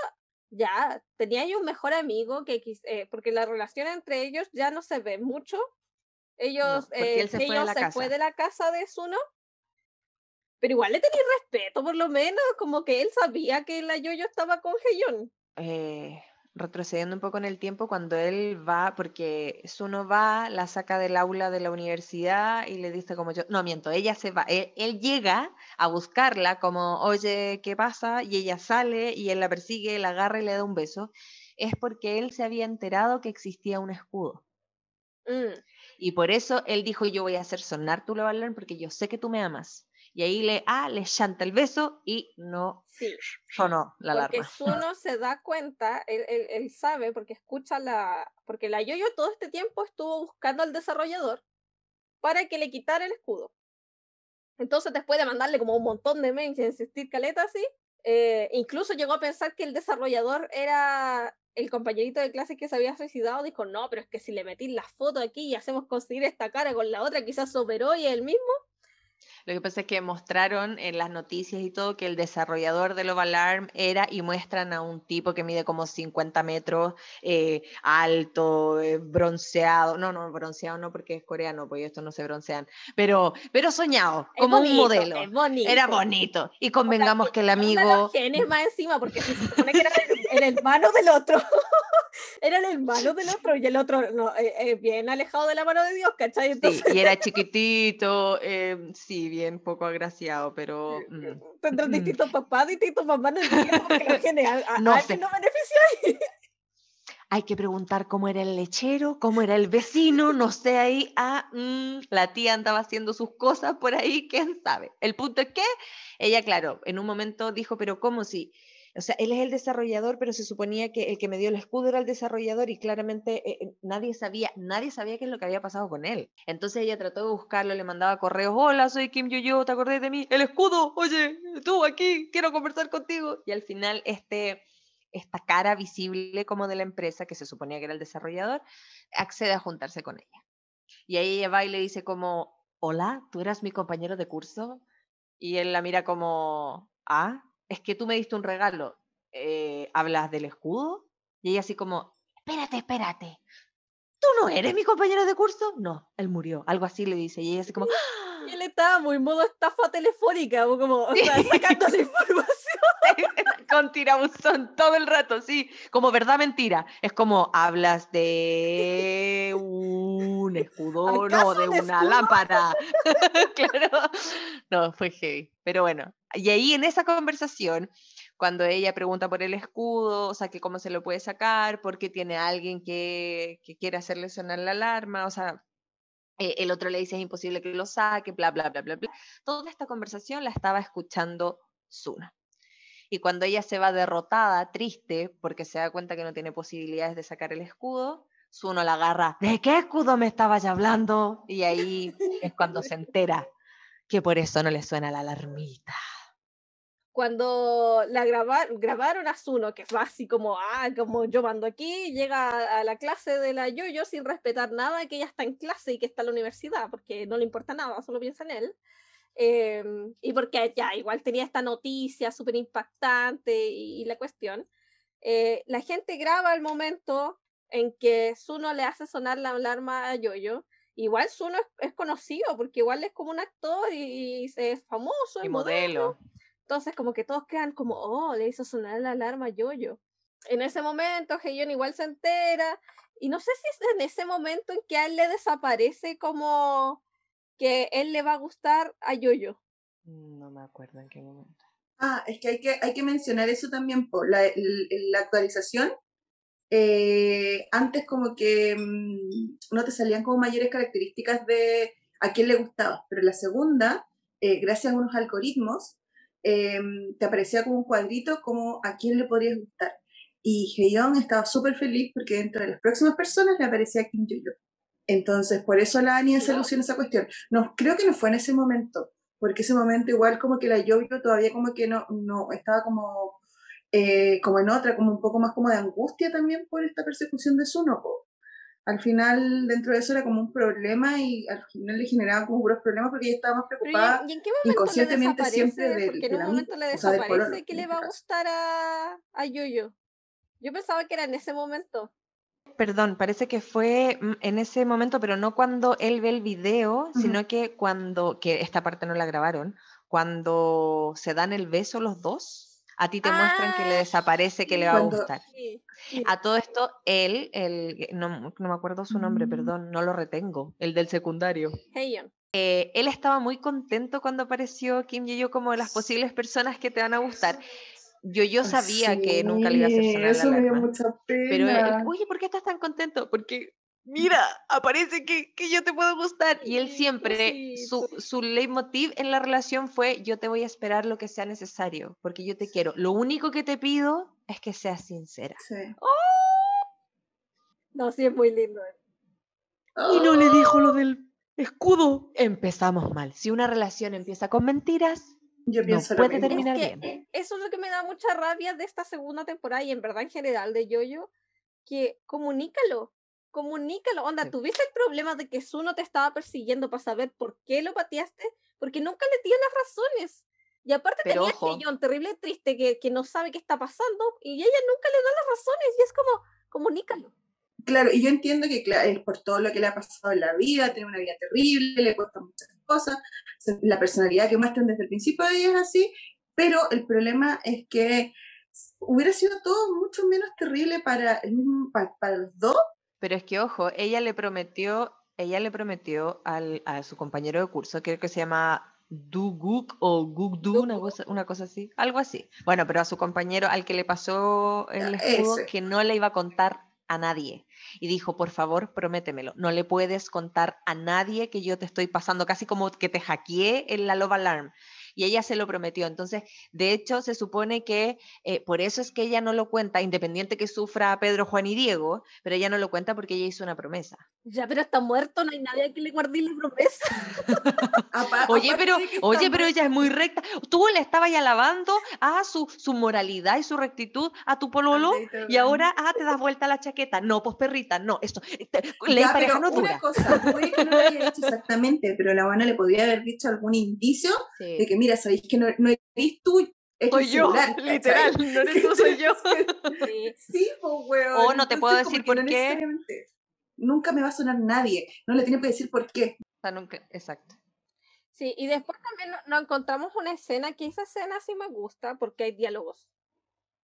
ya, tenía yo un mejor amigo que eh, porque la relación entre ellos ya no se ve mucho. Ellos, eh, él se fue de ellos la se fue casa. de la casa de Zuno, pero igual le tenía respeto, por lo menos, como que él sabía que la Yoyo estaba con Heyon. Eh, retrocediendo un poco en el tiempo, cuando él va, porque Suno va, la saca del aula de la universidad y le dice como yo, no miento, ella se va, él, él, llega a buscarla como, oye, ¿qué pasa? Y ella sale y él la persigue, la agarra y le da un beso, es porque él se había enterado que existía un escudo. Mm. Y por eso él dijo, yo voy a hacer sonar tu Alarm porque yo sé que tú me amas. Y ahí le, ah, le chanta el beso y no sí. sonó la porque alarma. Suno se da cuenta, él, él, él, sabe, porque escucha la... Porque la Yoyo todo este tiempo estuvo buscando al desarrollador para que le quitara el escudo. Entonces, después de mandarle como un montón de mails y insistir caleta así, eh, incluso llegó a pensar que el desarrollador era el compañerito de clase que se había suicidado. Dijo, no, pero es que si le metís la foto aquí y hacemos conseguir esta cara con la otra, quizás superó y él mismo. Lo que pasa es que mostraron en las noticias y todo que el desarrollador de Love Alarm era y muestran a un tipo que mide como 50 metros, eh, alto, eh, bronceado. No, no, bronceado no porque es coreano, pues estos no se broncean. Pero, pero soñado, como bonito, un modelo. Bonito. Era bonito. Y convengamos o sea, que el amigo. Genes más encima, porque se supone que era el, el hermano del otro. era el hermano del otro y el otro no, eh, eh, bien alejado de la mano de Dios, ¿cachai? Entonces... Sí, y era chiquitito, eh, sí, bien poco agraciado, pero... Mm, Tendrán mm. distintos papás, distintos mamás, no porque genes a, no a sé. no beneficia. Hay que preguntar cómo era el lechero, cómo era el vecino, no sé ahí. Ah, mmm, la tía andaba haciendo sus cosas por ahí, quién sabe. El punto es que ella, claro, en un momento dijo, pero ¿cómo si? O sea, él es el desarrollador, pero se suponía que el que me dio el escudo era el desarrollador y claramente eh, nadie sabía, nadie sabía qué es lo que había pasado con él. Entonces ella trató de buscarlo, le mandaba correos, hola, soy Kim Yo-Yo, ¿te acordás de mí? El escudo, oye, tú aquí, quiero conversar contigo. Y al final este, esta cara visible como de la empresa, que se suponía que era el desarrollador, accede a juntarse con ella. Y ahí ella va y le dice como, hola, ¿tú eras mi compañero de curso? Y él la mira como, ah, es que tú me diste un regalo, eh, ¿hablas del escudo? Y ella así como, espérate, espérate, ¿tú no eres mi compañero de curso? No, él murió, algo así le dice, y ella así como, ¡Ah! Y él estaba muy modo estafa telefónica, como o sea, sacando la información. con tirabuzón todo el rato, sí, como verdad mentira. Es como hablas de un escudo, no, de una escudo? lámpara. claro, no, fue heavy. Pero bueno, y ahí en esa conversación, cuando ella pregunta por el escudo, o sea, que cómo se lo puede sacar, porque tiene alguien que, que quiere hacerle sonar la alarma, o sea, eh, el otro le dice es imposible que lo saque, bla, bla, bla, bla, bla. Toda esta conversación la estaba escuchando Suna. Y cuando ella se va derrotada, triste, porque se da cuenta que no tiene posibilidades de sacar el escudo, Suno la agarra, ¿de qué escudo me estabas hablando? Y ahí es cuando se entera que por eso no le suena la alarmita. Cuando la grabar, grabaron a Zuno, que fue así como, ah, como yo mando aquí, llega a la clase de la Yoyo sin respetar nada, que ella está en clase y que está en la universidad, porque no le importa nada, solo piensa en él. Eh, y porque ya igual tenía esta noticia súper impactante y, y, la cuestión. Eh, la gente graba el momento en que Zuno le hace sonar la alarma a Yoyo. Igual Zuno es, es conocido porque igual es como un actor y, y es famoso. Y es modelo. Entonces como que todos quedan como, oh, le hizo sonar la alarma a Yoyo. En ese momento Heion igual se entera y no sé si es en ese momento en que a él le desaparece como que él le va a gustar a Yoyo. No me acuerdo en qué momento. Ah, es que hay que, hay que mencionar eso también, por la, la actualización. Eh, antes como que mmm, no te salían como mayores características de a quién le gustaba, pero la segunda, eh, gracias a unos algoritmos, eh, te aparecía como un cuadrito como a quién le podrías gustar. Y Heion estaba súper feliz porque dentro de las próximas personas le aparecía Kim Yo-Yo. Entonces, por eso la Anya se alusiona esa cuestión. No, creo que no fue en ese momento, porque ese momento igual como que la Yo-Yo todavía como que no, no estaba como, eh, como en otra, como un poco más como de angustia también por esta persecución de Suno. Po. Al final, dentro de eso era como un problema y al final le generaba como puros problemas porque ella estaba más preocupada ¿y en qué inconscientemente siempre de, porque en un momento le o sea, desaparece que le este va a gustar a, a Yoyo. Yo pensaba que era en ese momento. Perdón, parece que fue mm, en ese momento, pero no cuando él ve el video, Ujú. sino que cuando, que esta parte no la grabaron, cuando se dan el beso los dos, A ti te muestran que le Ah, desaparece, que le va a Cuando- gustar. Sí, sí. A todo esto, él, el, no, no me acuerdo su nombre, Mm. perdón, no lo retengo, el del secundario. Heyeon. Eh, él estaba muy contento cuando apareció Kim Ye-yo como de las posibles personas que te van a gustar. Yo, yo sabía que nunca le iba a hacer sonar la Eso me dio alarma. mucha pena. Pero él, oye, ¿por qué estás tan contento? Porque, mira, aparece que, que yo te puedo gustar. Y él Sí, siempre, su, cosito. su leitmotiv en la relación fue, yo te voy a esperar lo que sea necesario, porque yo te quiero. Lo único que te pido es que seas sincera. Sí. No, sí, es muy lindo. Y no le dijo lo del escudo. Empezamos mal. Si una relación empieza con mentiras, Yo no pienso lo puede mismo. terminar Es que bien. Eso es lo que me da mucha rabia de esta segunda temporada y en verdad en general de Yoyo, que comunícalo, comunícalo. Onda, Sí. tuviste el problema de que Suno te estaba persiguiendo para saber por qué lo pateaste, porque nunca le dio las razones. Y aparte Pero tenía ojo. a Heyeon terrible triste que, que no sabe qué está pasando y ella nunca le da las razones y es como, comunícalo. Claro, y yo entiendo que claro, es por todo lo que le ha pasado en la vida, tiene una vida terrible, le cuesta muchas cosas, la personalidad que muestran desde el principio de ella es así, pero el problema es que hubiera sido todo mucho menos terrible para, el mismo- para, los dos. Pero es que, ojo, ella le prometió, ella le prometió al, a su compañero de curso, creo que se llama Duguk o Gugdu, una cosa, una cosa así, algo así. Bueno, pero a su compañero, al que le pasó el Ya, escudo, ese. que no le iba a contar a nadie. Y dijo, por favor, prométemelo. No le puedes contar a nadie que yo te estoy pasando, casi como que te hackeé en la Love Alarm. Y ella se lo prometió. Entonces, de hecho, se supone que eh, por eso es que ella no lo cuenta, independiente que sufra Pedro, Juan y Diego, pero ella no lo cuenta porque ella hizo una promesa. Ya, pero está muerto, no hay nadie a que le guarde la promesa. Oye, pero, de oye, pero ella es muy recta. Tú le estabas alabando a su, su moralidad y su rectitud a tu pololo y ahora ah, te das vuelta la chaqueta. No, pues perrita, no, esto. te- ley Ya, pareja pero no una dura. cosa, puede que no lo haya dicho exactamente, pero la buena le podría haber dicho algún indicio de Sí. que, mira, sabéis que no, no eres tú, es Soy yo, literal, no eres tú, soy yo. Sí. Sí, pues, weón. O no te puedo entonces, decir como que por no qué. Nunca me va a sonar nadie. No le tiene que decir por qué. O sea, nunca- exacto. Sí, y después también no- nos encontramos una escena que esa escena sí me gusta porque hay diálogos.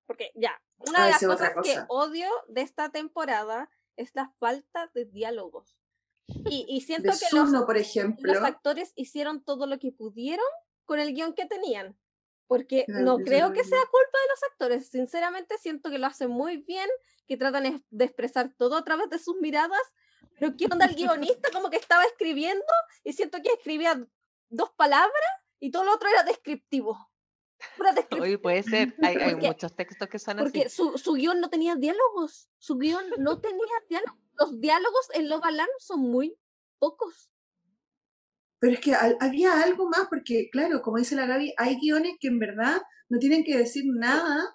Porque ya, una Ah, de las cosas otra que cosa. odio de esta temporada es la falta de diálogos. Y, y siento De que los, Zuno, por ejemplo. los actores hicieron todo lo que pudieron con el guion que tenían. Porque Claro, no creo que sea culpa de los actores. Sinceramente siento que lo hacen muy bien, que tratan de expresar todo a través de sus miradas. Pero ¿qué onda el guionista? Como que estaba escribiendo y siento que escribía dos palabras y todo lo otro era descriptivo. Puede ser. Hay, hay Porque- muchos textos que son Porque así. su, su guion no tenía diálogos. Su guion no tenía diálogos. Los diálogos en Love Alarm son muy pocos. Pero es que al- había algo más, porque, claro, como dice la Gaby, hay guiones que en verdad no tienen que decir nada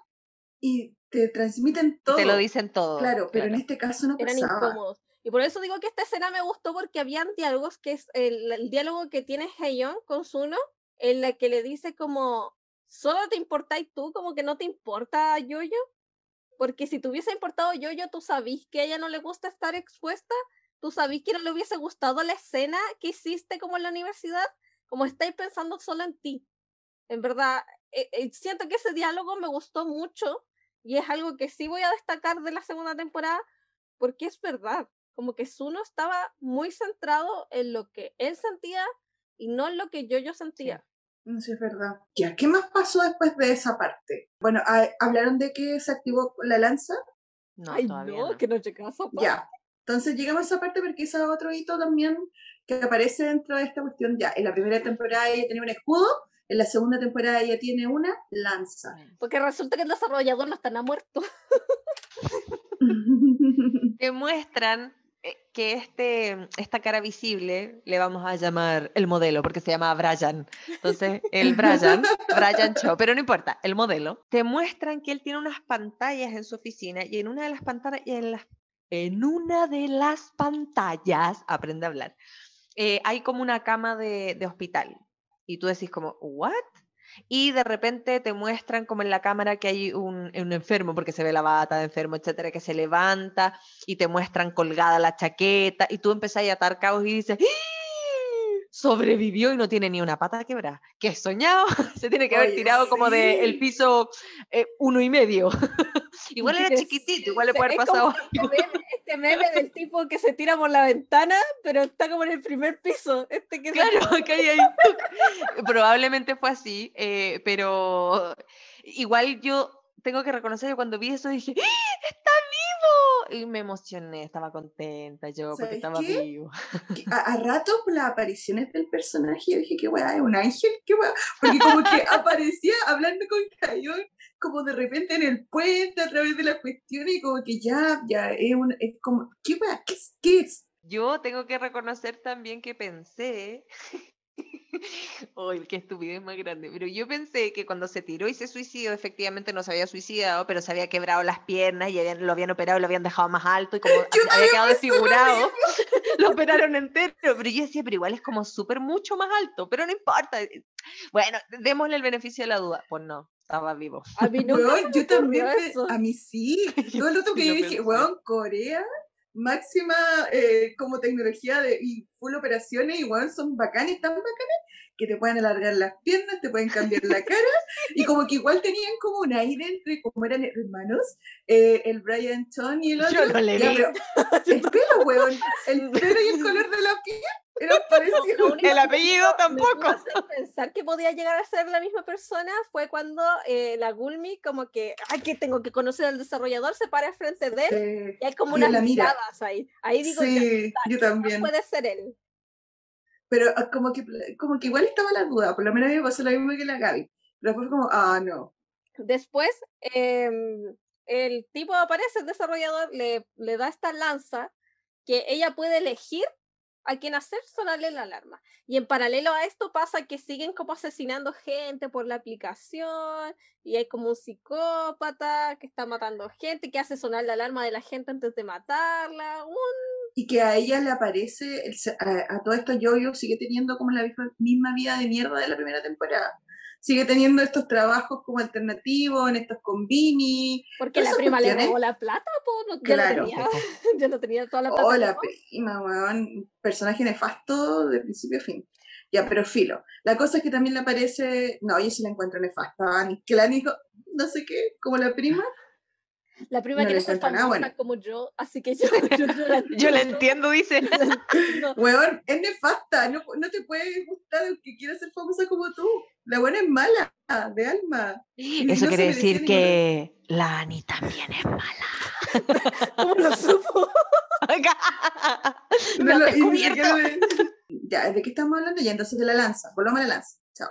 y te transmiten todo. Te lo dicen todo. Claro, pero en claro. este caso no eran pasaba. incómodos. Y por eso digo que esta escena me gustó porque habían diálogos que es el, el diálogo que tiene Heyeon con Suno, en la que le dice como, solo te importáis tú, como que no te importa Yoyo. Porque si te hubiese importado Yoyo, tú sabís que a ella no le gusta estar expuesta, tú sabís que no le hubiese gustado la escena que hiciste como en la universidad, como estáis pensando solo en ti. En verdad, eh, eh, siento que ese diálogo me gustó mucho y es algo que sí voy a destacar de la segunda temporada porque es verdad, como que Suno estaba muy centrado en lo que él sentía y no en lo que yo yo sentía. No sé, es verdad. Ya, ¿qué más pasó después de esa parte? Bueno, ah, hablaron de que se activó la lanza. No, Ay, todavía no, no. que no llega a esa parte. Ya. Entonces llegamos a esa parte porque ese es otro hito también que aparece dentro de esta cuestión. Ya, en la primera temporada ella tenía un escudo, en la segunda temporada ella tiene una lanza. Porque resulta que el desarrollador no está nada muerto. Te muestran eh, que este, esta cara visible le vamos a llamar el modelo, porque se llama Brian. Entonces, el Brian, Brian Cho, pero no importa, el modelo. Te muestran que él tiene unas pantallas en su oficina y en una de las pantallas, en, las, en una de las pantallas, aprende a hablar, eh, hay como una cama de, hospital. Y tú decís como, ¿what? Y de repente te muestran como en la cámara que hay un, enfermo, porque se ve la bata de enfermo, etcétera, que se levanta y te muestran colgada la chaqueta y tú empezás a atar cabos y dices. Sobrevivió y no tiene ni una pata quebrada. ¿Qué soñado? Se tiene que haber tirado como del piso eh, uno y medio. igual era chiquitito, igual le puede haber pasado. Este meme, del tipo que se tira por la ventana, pero está como en el primer piso. Este que claro, que hay ahí. Probablemente fue así, eh, pero igual yo tengo que reconocer que cuando vi eso dije, ¡Ah, ¡está vivo! Y me emocioné, estaba contenta yo porque estaba vivo. A, a ratos las apariciones del personaje, yo dije, qué weá, es un ángel, qué weá, porque como que aparecía hablando con Cayón, como de repente en el puente a través de las cuestiones y como que ya, ya, es, un, es como, ¿qué weá? ¿Qué es? ¿Qué es? Yo tengo que reconocer también que pensé Uy, qué estupidez más grande. Pero yo pensé que cuando se tiró y se suicidó, efectivamente no se había suicidado, pero se había quebrado las piernas y lo habían operado y lo habían dejado más alto y como había quedado desfigurado, lo operaron entero. Pero yo decía, pero igual es como súper mucho más alto, pero no importa. Bueno, démosle el beneficio de la duda. Pues no, estaba vivo. A mí no. yo también, a mí sí. Todo lo que yo dije, weón, Corea máxima eh, como tecnología de, y full operaciones, igual son bacanes, tan bacanes, que te pueden alargar las piernas, te pueden cambiar la cara, y como que igual tenían como un aire entre, como eran hermanos, eh, el Brian Ton y el otro. Yo no le vi. el pelo, weón, el pelo y el color de la piel era parecido. El apellido tampoco. Pensar que podía llegar a ser la misma persona fue cuando eh, la Gulmi como que, ay, que tengo que conocer al desarrollador, se para frente de él y hay como unas miradas ahí. Ahí digo, sí, yo también. puede ser él. Pero ah, como que, como que igual estaba la duda, por lo menos me pasó lo mismo que la Gaby. Pero después como, ah, no. Después, em, el tipo aparece, el desarrollador, le, le da esta lanza que ella puede elegir a quien hacer sonarle la alarma. Y en paralelo a esto pasa que siguen como asesinando gente por la aplicación y hay como un psicópata que está matando gente, que hace sonar la alarma de la gente antes de matarla. Y que a ella le aparece, a, todo esto yo sigue teniendo como la misma vida de mierda de la primera temporada sigue teniendo estos trabajos como alternativos en estos combini. Porque la prima le robó la plata, pues no, claro. yo, no tenía, yo no tenía toda la plata. Oh, la prima, weón. Personaje nefasto de principio a fin. Ya, pero filo. La cosa es que también le aparece. No, yo sí la encuentro nefasta. Que la dijo, no sé qué, como la prima. La prima quiere ser famosa como yo, así que yo, yo, la, entiendo, dice. Weón, es nefasta, no, no te puede gustar el que quiera ser famosa como tú. La buena es mala, de alma. Eso quiere decir que la Ani también es mala. ¿Cómo lo supo? no, lo, ya, ¿de qué estamos hablando? Ya, entonces de la lanza. Volvamos a la lanza. Chao.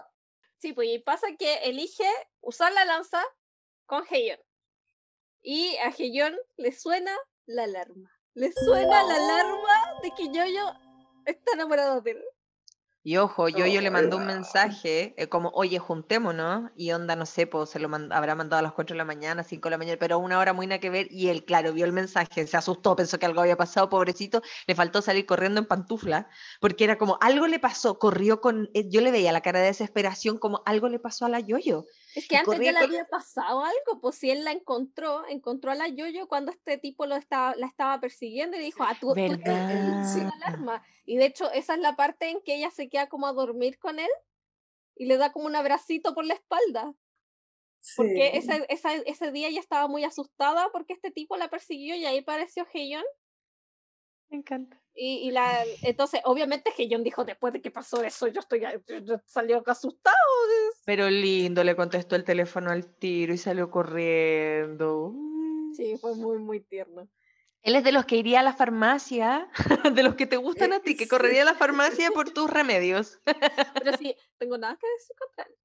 Sí, pues y pasa que elige usar la lanza con Heion. Y a Heion le suena la alarma. Le suena la alarma de que Yoyo está enamorado de él. Y ojo, yo, yo le mandó un mensaje eh, como, oye, juntémonos, y onda, no sé, pues se lo habrá mandado a las 4 de la mañana, 5 de la mañana, pero una hora muy nada que ver, y él, claro, vio el mensaje, se asustó, pensó que algo había pasado, pobrecito, le faltó salir corriendo en pantufla, porque era como, algo le pasó, corrió con, eh, yo le veía la cara de desesperación como, algo le pasó a la Yoyo. Es que antes ya le había pasado algo, pues si él la encontró, encontró a la Yoyo cuando este tipo lo estaba, la estaba persiguiendo y dijo, ah, tú, tú la alarma. Y de hecho, esa es la parte en que ella se queda como a dormir con él y le da como un abracito por la espalda. Porque ese, ese día ella estaba muy asustada porque este tipo la persiguió y ahí apareció Heion. Me encanta. Y, y, la, entonces, obviamente, Heion dijo después de que pasó eso, yo estoy yo salió asustado. Pero lindo, le contestó el teléfono al tiro y salió corriendo. Sí, fue muy, muy tierno. Él es de los que iría a la farmacia, de los que te gustan a ti, que correría a la farmacia por tus remedios. Pero sí, tengo nada que decir contra él.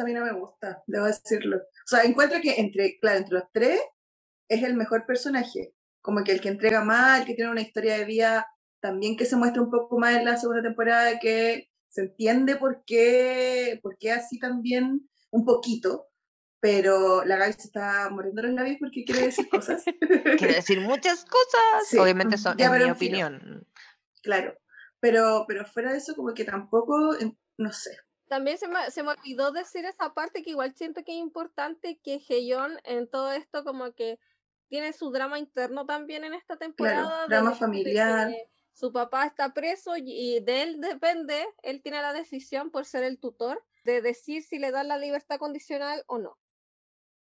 a mí no me gusta, debo decirlo. O sea, encuentro que entre, claro, entre los tres es el mejor personaje. Como que el que entrega más, el que tiene una historia de vida también que se muestra un poco más en la segunda temporada, que se entiende por qué, por qué así también un poquito, pero la Gaby se está muriendo los labios porque quiere decir cosas. quiere decir muchas cosas, obviamente son en mi opinión. Claro, pero, pero fuera de eso como que tampoco, no sé. También se me, se me olvidó decir esa parte que igual siento que es importante que Heyon en todo esto como que tiene su drama interno también en esta temporada. drama familiar su papá está preso y de él depende, él tiene la decisión por ser el tutor de decir si le dan la libertad condicional o no.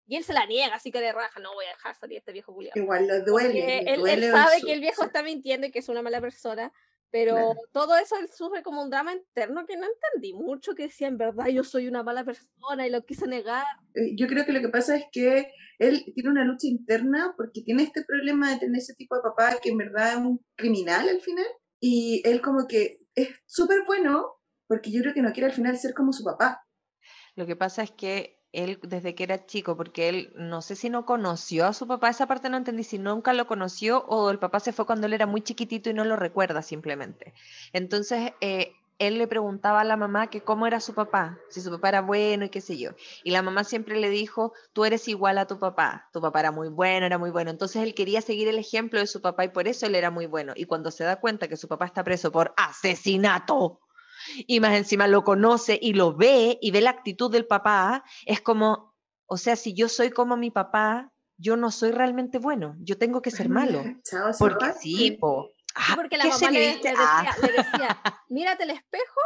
Y él se la niega, así que le raja, no voy a dejar salir a este viejo Julián. Igual lo duele. Él, sabe que el viejo está mintiendo y que es una mala persona, pero todo eso él sufre como un drama interno que no entendí mucho, que decía, en verdad yo soy una mala persona y lo quise negar. Eh, yo creo que lo que pasa es que él tiene una lucha interna porque tiene este problema de tener ese tipo de papá que en verdad es un criminal al final. Y él como que es súper bueno porque yo creo que no quiere al final ser como su papá. Lo que pasa es que él desde que era chico, porque él no sé si no conoció a su papá, esa parte no entendí si nunca lo conoció o el papá se fue cuando él era muy chiquitito y no lo recuerda simplemente. Entonces, eh, él le preguntaba a la mamá que cómo era su papá, si su papá era bueno y qué sé yo. Y la mamá siempre le dijo, tú eres igual a tu papá, tu papá era muy bueno, era muy bueno. Entonces él quería seguir el ejemplo de su papá y por eso él era muy bueno. Y cuando se da cuenta que su papá está preso por asesinato, y más encima lo conoce y lo ve y ve la actitud del papá, es como, o sea, si yo soy como mi papá, yo no soy realmente bueno, yo tengo que ser malo. porque sí, ah, porque la mamá le, ah. decía, mírate el espejo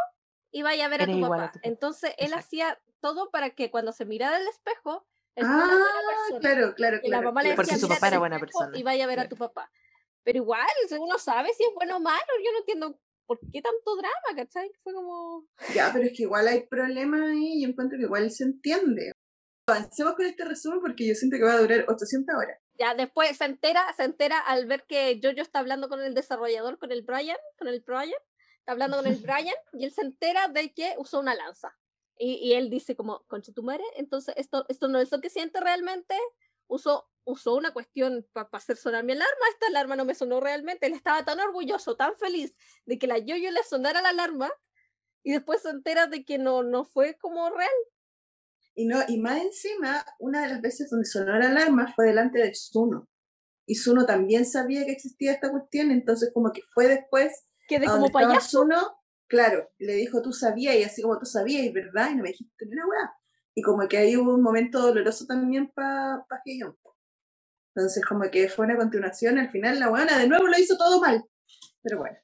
y vaya a ver a tu papá. Entonces él hacía todo para que cuando se mirara el espejo, ah, claro, claro, y la mamá le decía, porque su papá era buena persona. Y vaya a ver a tu papá. Pero igual, uno sabe si es bueno o malo, yo no entiendo ¿por qué tanto drama? ¿Cachai? Fue como... Ya, pero es que igual hay problemas ahí y yo encuentro que igual se entiende. Avancemos con este resumen porque yo siento que va a durar 800 horas. Ya, después se entera, se entera al ver que Jojo está hablando con el desarrollador, con el Brian, con el Brian, está hablando con el Brian, y él se entera de que usó una lanza. Y, y él dice como, concha tu madre, entonces esto, esto no es lo que siente realmente, usó, usó una cuestión para hacer sonar mi alarma, esta alarma no me sonó realmente, él estaba tan orgulloso, tan feliz de que la yo-yo le sonara la alarma y después se entera de que no, no fue como real. Y, no, y más encima, una de las veces donde sonó la alarma fue delante de Zuno. Y Zuno también sabía que existía esta cuestión, entonces como que fue después... Que de como payaso. Zuno, claro, le dijo, tú sabías, y así como tú sabías, ¿verdad? Y no me dijiste ni una weá. Y como que ahí hubo un momento doloroso también para pa Entonces, como que fue una continuación, al final la buena de nuevo lo hizo todo mal. Pero bueno.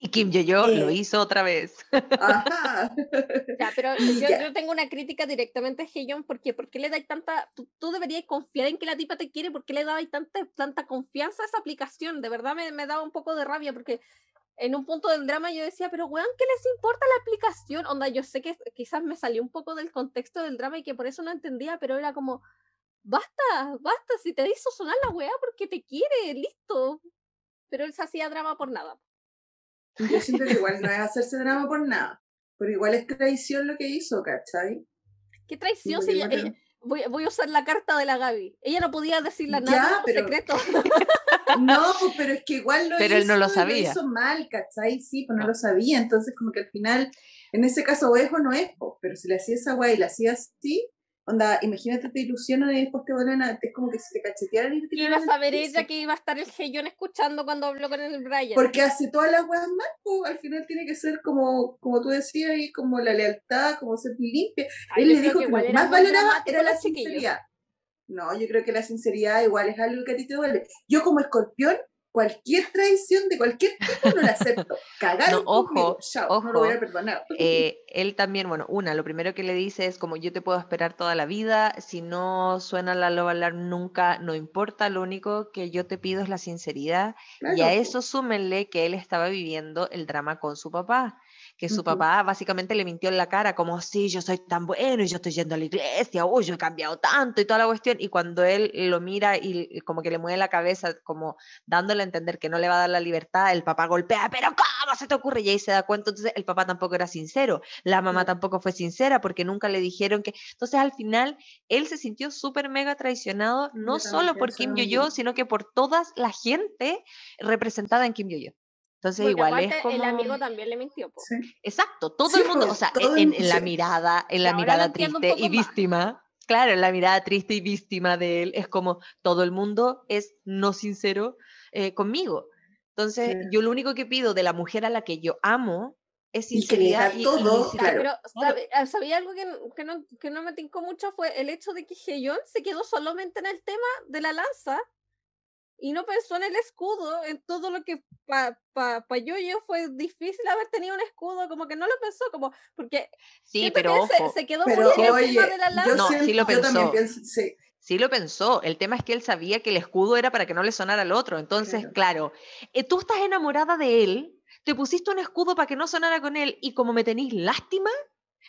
Y Kim Yo-Yo lo eh. hizo otra vez. Ajá. ya, pero yo, tengo una crítica directamente a Heyon porque ¿por qué le dais tanta, tú, deberías confiar en que la tipa te quiere, ¿por qué le dabais tanta, tanta confianza a esa aplicación? De verdad me, me daba un poco de rabia porque en un punto del drama yo decía, pero weón, ¿qué les importa la aplicación? Onda, yo sé que quizás me salió un poco del contexto del drama y que por eso no entendía, pero era como, basta, basta, si te hizo sonar la weá porque te quiere, listo. Pero él se hacía drama por nada. Yo siento que igual no es hacerse drama por nada, pero igual es traición lo que hizo, ¿cachai? ¿Qué traición? Si voy, voy, a usar la carta de la Gaby. Ella no podía decirle nada en secreto. No, pero es que igual lo pero hizo, él no lo sabía. Lo hizo mal, ¿cachai? Sí, pues no, lo sabía. Entonces, como que al final, en ese caso, ovejo no es, pero si le hacía esa guay y la hacía así, Onda, imagínate, te ilusionan y después te vuelven a. Es como que se te cachetearan y te iba a saber ella que iba a estar el Heyón escuchando cuando habló con el Brian. Porque hace todas las weas mal, pues, al final tiene que ser como, como tú decías, y como la lealtad, como ser limpia. Él le dijo que, lo más valoraba era la sinceridad. No, yo creo que la sinceridad igual es algo que a ti te duele. Yo como escorpión cualquier traición de cualquier tipo no la acepto. Cagar no, ojo, ojo, no lo voy a perdonar. Eh, él también, bueno, una, lo primero que le dice es como yo te puedo esperar toda la vida, si no suena la loba alarm nunca, no importa, lo único que yo te pido es la sinceridad y a eso súmenle que él estaba viviendo el drama con su papá que su papá básicamente le mintió en la cara, como, sí, yo soy tan bueno y yo estoy yendo a la iglesia, uy, yo he cambiado tanto y toda la cuestión, y cuando él lo mira y, como que le mueve la cabeza, como dándole a entender que no le va a dar la libertad, el papá golpea, pero ¿cómo se te ocurre? Y ahí se da cuenta, entonces el papá tampoco era sincero, la mamá tampoco fue sincera porque nunca le dijeron que, entonces al final él se sintió súper mega traicionado, no solo por Kim Yo-Yo, sino que por toda la gente representada en Kim Yo-Yo. Entonces igual es como... el amigo también le mintió. Exacto, todo el mundo, o sea, en, la mirada, en la mirada triste y víctima, claro, en la mirada triste y víctima de él, es como todo el mundo es no sincero eh, conmigo. Entonces, yo lo único que pido de la mujer a la que yo amo es sinceridad y, todo, Pero, ah, ¿sabía algo que, que, no, que no me tincó mucho? Fue el hecho de que Heyon se quedó solamente en el tema de la lanza y no pensó en el escudo, en todo lo que para pa, pa yo, yo fue difícil haber tenido un escudo, como que no lo pensó, como porque sí, pero se, quedó muy en de la lanza. No, sí lo pensó. sí. sí. lo pensó. El tema es que él sabía que el escudo era para que no le sonara al otro. Entonces, claro, eh, tú estás enamorada de él, te pusiste un escudo para que no sonara con él y como me tenéis lástima,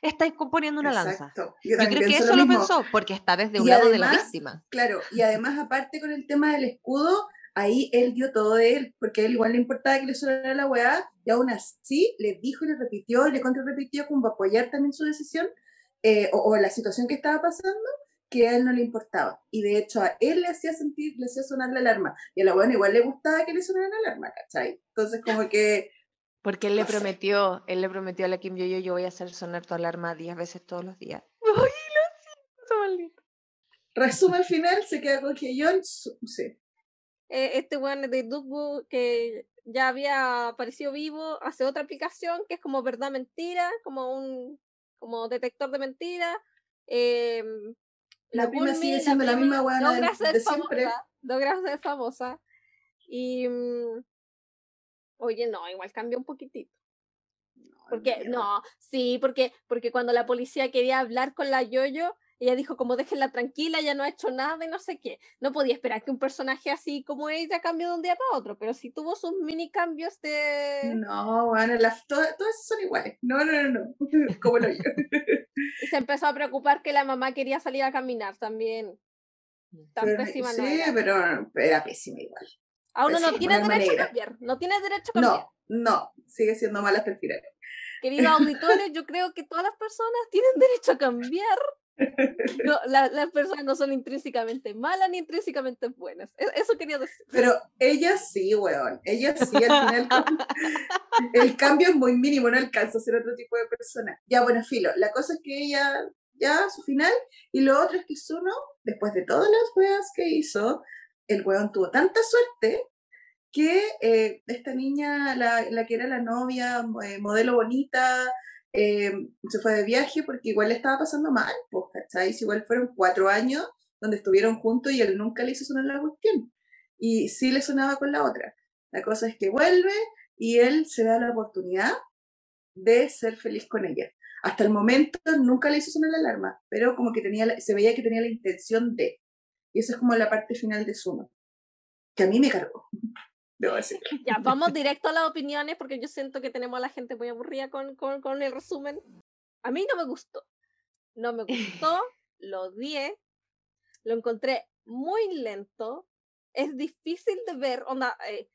estáis componiendo una lanza. Yo, creo que eso lo, pensó, porque está desde un lado de la víctima. Claro, y además aparte con el tema del escudo, ahí él dio todo de él, porque a él igual le importaba que le sonara la weá, y aún así le dijo y le repitió, y le repitió como para apoyar también su decisión, eh, o, la situación que estaba pasando, que a él no le importaba. Y de hecho a él le hacía sentir, le hacía sonar la alarma, y a la weá igual le gustaba que le sonara la alarma, ¿cachai? Entonces como que porque él le prometió, él le prometió a la Kim Yo Yo, voy a hacer sonar tu alarma 10 veces todos los días. ¡Ay, lo siento, maldito! Resumen final, se queda con Hyun, sí. Eh, este weón de Dugbu que ya había aparecido vivo, hace otra aplicación que es como verdad mentira, como un como detector de mentira. Eh, la, prima sigue siendo la, misma weón de, de, siempre. Famosa, logra ser famosa. Y mm, Oye, no, igual cambió un poquitito. porque, no, sí, porque, porque cuando la policía quería hablar con la Yoyo, ella dijo como déjenla tranquila, ya no ha hecho nada y no sé qué. No podía esperar que un personaje así como ella cambie de un día para otro, pero sí tuvo sus mini cambios de... No, bueno, las, todas, todas son iguales. No, no, no, no. como lo yo. y se empezó a preocupar que la mamá quería salir a caminar también. Tan pésima no Sí, pero era pésima igual. A uno no tiene derecho a cambiar. No tiene derecho a cambiar. No, no, sigue siendo mala hasta el final. Querido auditorio, yo creo que todas las personas tienen derecho a cambiar. No, las personas no son intrínsecamente malas ni intrínsecamente buenas. E, eso quería decir. Pero ellas sí, weón. Ellas sí, al final. el cambio es muy mínimo, no alcanza a ser otro tipo de persona. Ya, bueno, filo. La cosa es que ella, ya, su final. Y lo otro es que Suno, después de todas las weas que hizo, el weón tuvo tanta suerte que eh, esta niña, la, que era la novia, eh, modelo bonita, eh, se fue de viaje porque igual le estaba pasando mal, pues, ¿cachai? igual fueron cuatro años donde estuvieron juntos y él nunca le hizo sonar la cuestión. Y sí le sonaba con la otra. La cosa es que vuelve y él se da la oportunidad de ser feliz con ella. Hasta el momento nunca le hizo sonar la alarma, pero como que tenía, se veía que tenía la intención de. Y esa es como la parte final de Sumo, que a mí me cargó. Debo decir. Ya, vamos directo a las opiniones porque yo siento que tenemos a la gente muy aburrida con, con, con el resumen. A mí no me gustó. No me gustó, lo odié, lo encontré muy lento, es difícil de ver, onda, eh,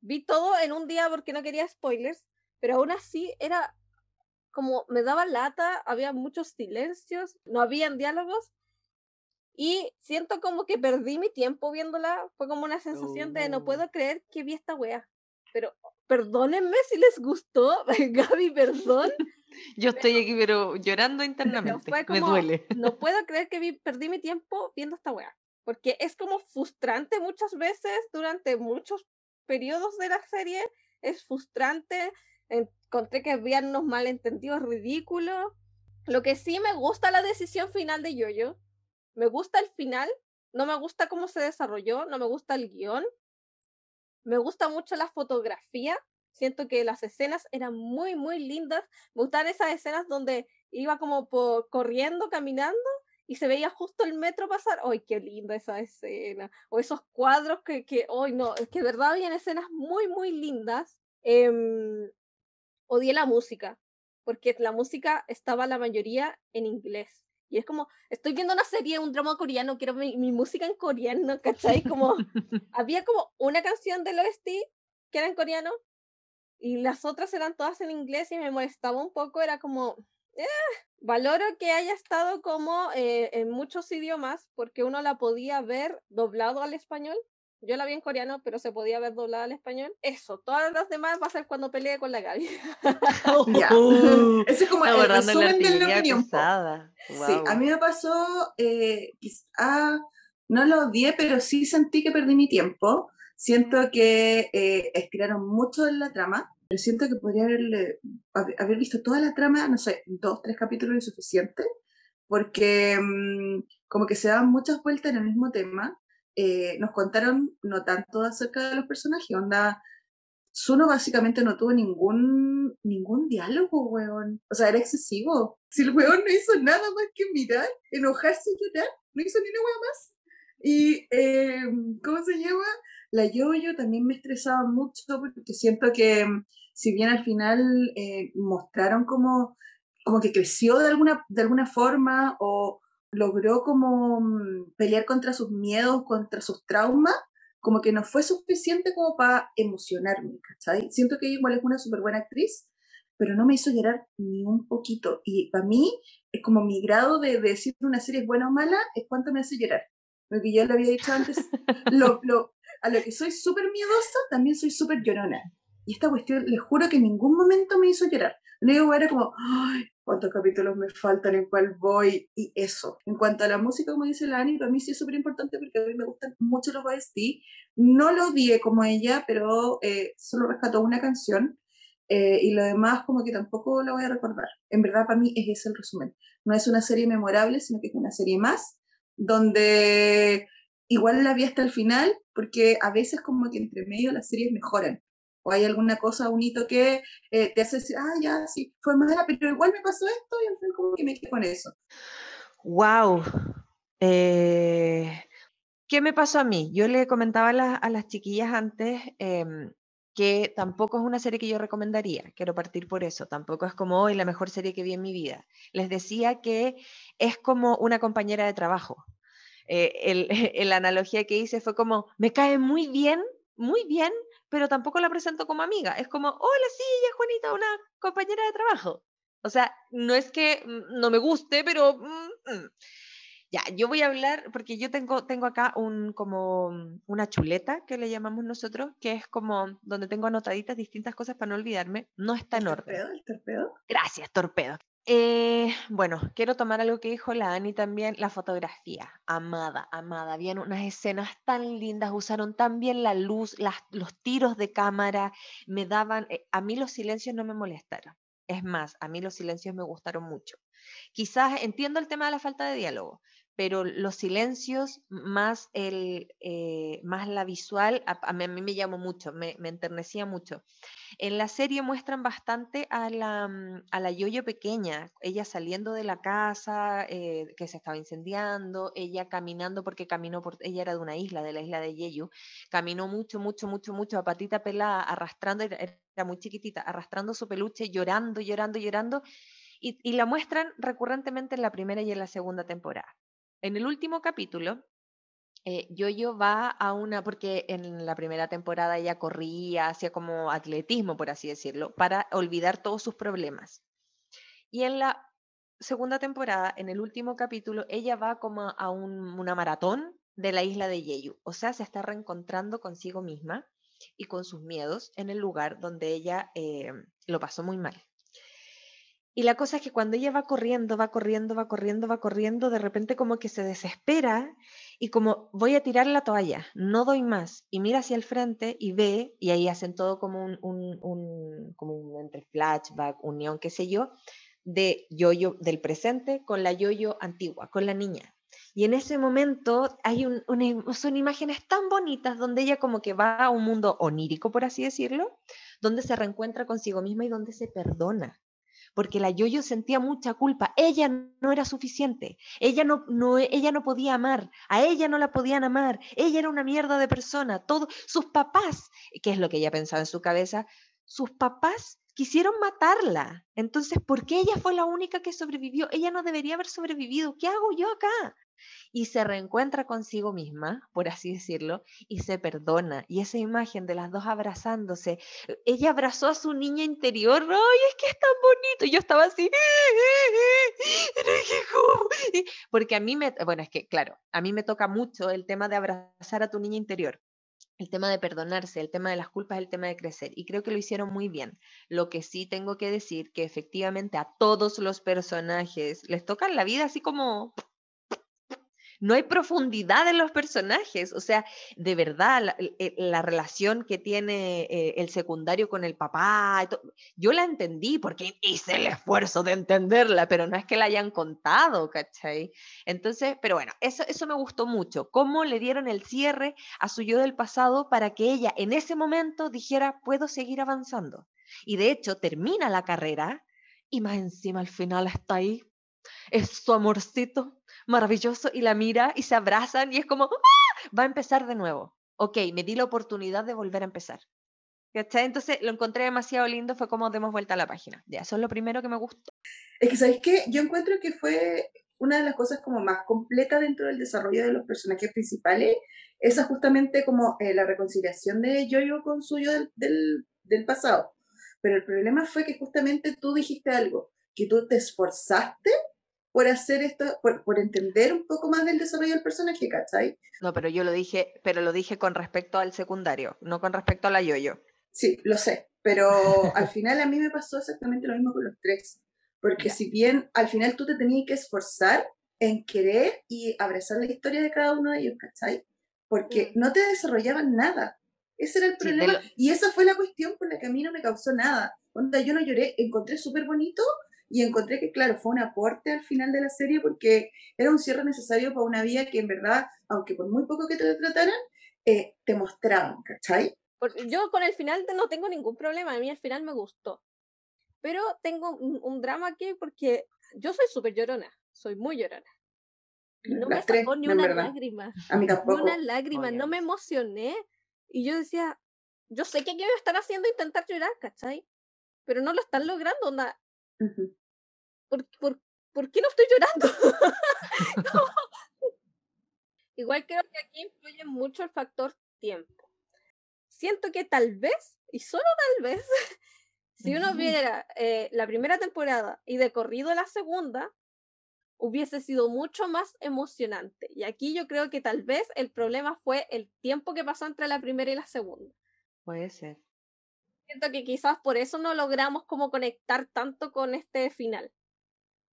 vi todo en un día porque no quería spoilers, pero aún así era como me daba lata, había muchos silencios, no habían diálogos y siento como que perdí mi tiempo viéndola. Fue como una sensación de no oh. puedo creer que vi esta wea. Pero perdónenme si les gustó. Gaby, perdón. Yo estoy aquí, pero llorando internamente. Me duele. No puedo creer que vi, perdí mi tiempo viendo esta wea. Porque es como frustrante muchas veces durante muchos periodos de la serie. Es frustrante. Encontré que había unos malentendidos ridículos. Lo que sí me gusta la decisión final de Yoyo me gusta el final, no me gusta cómo se desarrolló, no me gusta el guion, me gusta mucho la fotografía, siento que las escenas eran muy, muy lindas, me gustan esas escenas donde iba como corriendo, caminando y se veía justo el metro pasar, ¡ay, qué linda esa escena! O esos cuadros que, que ¡ay, no! Es que de verdad habían escenas muy, muy lindas. Eh, odié la música, porque la música estaba la mayoría en inglés. Y es como, estoy viendo una serie, un drama coreano, quiero mi, música en coreano, ¿cachai? Como, había como una canción del OST que era en coreano y las otras eran todas en inglés y me molestaba un poco, era como, eh, valoro que haya estado como eh, en muchos idiomas porque uno la podía ver doblado al español yo la vi en coreano, pero se podía ver doblada al español. Eso, todas las demás va a ser cuando pelee con la Gaby. Uh, Ese es como el resumen de la opinión. Sí, a mí me pasó, eh, no lo odié, pero sí sentí que perdí mi tiempo. Siento que eh, estiraron mucho en la trama. Pero siento que podría haberle, haber visto toda la trama, no sé, dos, tres capítulos es suficiente, porque mm, como que se daban muchas vueltas en el mismo tema eh, nos contaron no tanto acerca de los personajes, onda, Zuno básicamente no tuvo ningún, ningún diálogo, weón. O sea, era excesivo. Si el weón no hizo nada más que mirar, enojarse y llorar, no hizo ni una weón más. Y, eh, ¿cómo se llama? La Yoyo también me estresaba mucho porque siento que, si bien al final eh, mostraron como, como que creció de alguna, de alguna forma o logró como mm, pelear contra sus miedos, contra sus traumas, como que no fue suficiente como para emocionarme, ¿cachai? Siento que igual es una súper buena actriz, pero no me hizo llorar ni un poquito. Y para mí, es como mi grado de, decir una serie es buena o mala, es cuánto me hace llorar. Porque yo lo había dicho antes, lo, lo, a lo que soy súper miedosa, también soy súper llorona. Y esta cuestión, les juro que en ningún momento me hizo llorar. Lo único era como, ay, cuántos capítulos me faltan, en cuál voy, y eso. En cuanto a la música, como dice Lani, para mí sí es súper importante porque a mí me gustan mucho los OST. No lo odié como ella, pero eh, solo rescató una canción. Eh, y lo demás como que tampoco lo voy a recordar. En verdad para mí es ese el resumen. No es una serie memorable, sino que es una serie más, donde igual la vi hasta el final, porque a veces como que entre medio las series mejoran o hay alguna cosa, un hito que eh, te hace decir, ah, ya, sí, fue mala, pero igual me pasó esto y al final como que me quedé con eso. Wow. Eh, ¿Qué me pasó a mí? Yo le comentaba a, las chiquillas antes em, que tampoco es una serie que yo recomendaría, quiero partir por eso, tampoco es como hoy la mejor serie que vi en mi vida. Les decía que es como una compañera de trabajo. Eh, el, la analogía que hice fue como, me cae muy bien, muy bien, pero tampoco la presento como amiga. Es como, hola, sí, ella es Juanita, una compañera de trabajo. O sea, no es que mm, no me guste, pero... Mm, mm. Ya, yo voy a hablar, porque yo tengo, tengo acá un, como una chuleta que le llamamos nosotros, que es como donde tengo anotaditas distintas cosas para no olvidarme. No está en orden. ¿Torpedo? ¿El torpedo? Gracias, torpedo. Eh, bueno, quiero tomar algo que dijo la Ani también, la fotografía, amada, amada. Habían unas escenas tan lindas, usaron tan bien la luz, los tiros de cámara, me daban, eh, a mí los silencios no me molestaron. Es más, a mí los silencios me gustaron mucho. Quizás entiendo el tema de la falta de diálogo, pero los silencios más, el, eh, más la visual, a, mí, me llamó mucho, me, me, enternecía mucho. En la serie muestran bastante a la, mm, a la Yoyo pequeña, ella saliendo de la casa eh, que se estaba incendiando, ella caminando porque caminó, por, ella era de una isla, de la isla de Yeyu, caminó mucho, mucho, mucho, mucho a patita pelada, arrastrando, era muy chiquitita, arrastrando su peluche, llorando, llorando, llorando, y, y la muestran recurrentemente en la primera y en la segunda temporada. En el último capítulo, eh, Yoyo va a una, porque en la primera temporada ella corría, hacía como atletismo, por así decirlo, para olvidar todos sus problemas. Y en la segunda temporada, en el último capítulo, ella va como a una maratón de la isla de Yeyu. O sea, se está reencontrando consigo misma y con sus miedos en el lugar donde ella eh, lo pasó muy mal. Y la cosa es que cuando ella va corriendo, va corriendo, va corriendo, va corriendo, de repente como que se desespera y como voy a tirar la toalla, no doy más. Y mira hacia el frente y ve, y ahí hacen todo como un, un, como un entre flashback, unión, qué sé yo, de yoyo del presente con la yoyo antigua, con la niña. Y en ese momento hay un, son imágenes tan bonitas donde ella como que va a un mundo onírico, por así decirlo, donde se reencuentra consigo misma y donde se perdona porque la Yoyo sentía mucha culpa. Ella no era suficiente. Ella no, no, ella no podía amar. A ella no la podían amar. Ella era una mierda de persona. Todo, sus papás, que es lo que ella pensaba en su cabeza, sus papás quisieron matarla. Entonces, ¿por qué ella fue la única que sobrevivió? Ella no debería haber sobrevivido. ¿Qué hago yo acá? y se reencuentra consigo misma, por así decirlo, y se perdona. Y esa imagen de las dos abrazándose, ella abrazó a su niña interior, ¡ay, es que es tan bonito! Y yo estaba así, porque a mí me, bueno, es que claro, a mí me toca mucho el tema de abrazar a tu niña interior. El tema de perdonarse, el tema de las culpas, el tema de crecer. Y creo que lo hicieron muy bien. Lo que sí tengo que decir que efectivamente a todos los personajes les toca la vida así como no hay profundidad en los personajes. O sea, de verdad, la, relación que tiene eh, el secundario con el papá, yo la entendí porque hice el esfuerzo de entenderla, pero no es que la hayan contado, ¿cachai? Entonces, pero bueno, eso, eso me gustó mucho. Cómo le dieron el cierre a su yo del pasado para que ella en ese momento dijera, puedo seguir avanzando. Y de hecho, termina la carrera y más encima al final está ahí. Es su amorcito maravilloso y la mira y se abrazan y es como, ¡Ah! va a empezar de nuevo. Ok, me di la oportunidad de volver a empezar. Entonces lo encontré demasiado lindo, fue como demos vuelta a la página. Ya, eso es lo primero que me gustó. Es que, ¿sabéis qué? Yo encuentro que fue una de las cosas como más completas dentro del desarrollo de los personajes principales, esa justamente como eh, la reconciliación de Yoyo con suyo del, del pasado. Pero el problema fue que justamente tú dijiste algo, que tú te esforzaste por hacer esto, por, por, entender un poco más del desarrollo del personaje, ¿cachai? No, pero yo lo dije, pero lo dije con respecto al secundario, no con respecto a la yoyo. Sí, lo sé, pero al final a mí me pasó exactamente lo mismo con los tres, porque si bien al final tú te tenías que esforzar en querer y abrazar la historia de cada uno de ellos, ¿cachai? Porque mm. no te desarrollaban nada. Ese era el problema. Y esa fue la cuestión por la que a mí no me causó nada. Onda, yo no lloré, encontré súper bonito y encontré que, claro, fue un aporte al final de la serie porque era un cierre necesario para una vida que en verdad, aunque por muy poco que te trataran, eh, te mostraban, ¿cachai? Yo con el final no tengo ningún problema, a mí el final me gustó. Pero tengo un, drama aquí porque yo soy súper llorona, soy muy llorona. No me sacó ni una lágrima. A mí tampoco. Ni una lágrima, no me emocioné. Y yo decía, yo sé que aquí me están haciendo intentar llorar, ¿cachai? Pero no lo están logrando, onda. ¿Por, por, ¿Por, qué no estoy llorando? Igual creo que aquí influye mucho el factor tiempo. Siento que tal vez, y solo tal vez, si uno viera eh, la primera temporada y de corrido la segunda, hubiese sido mucho más emocionante. Y aquí yo creo que tal vez el problema fue el tiempo que pasó entre la primera y la segunda. Puede ser. Siento que quizás por eso no logramos como conectar tanto con este final.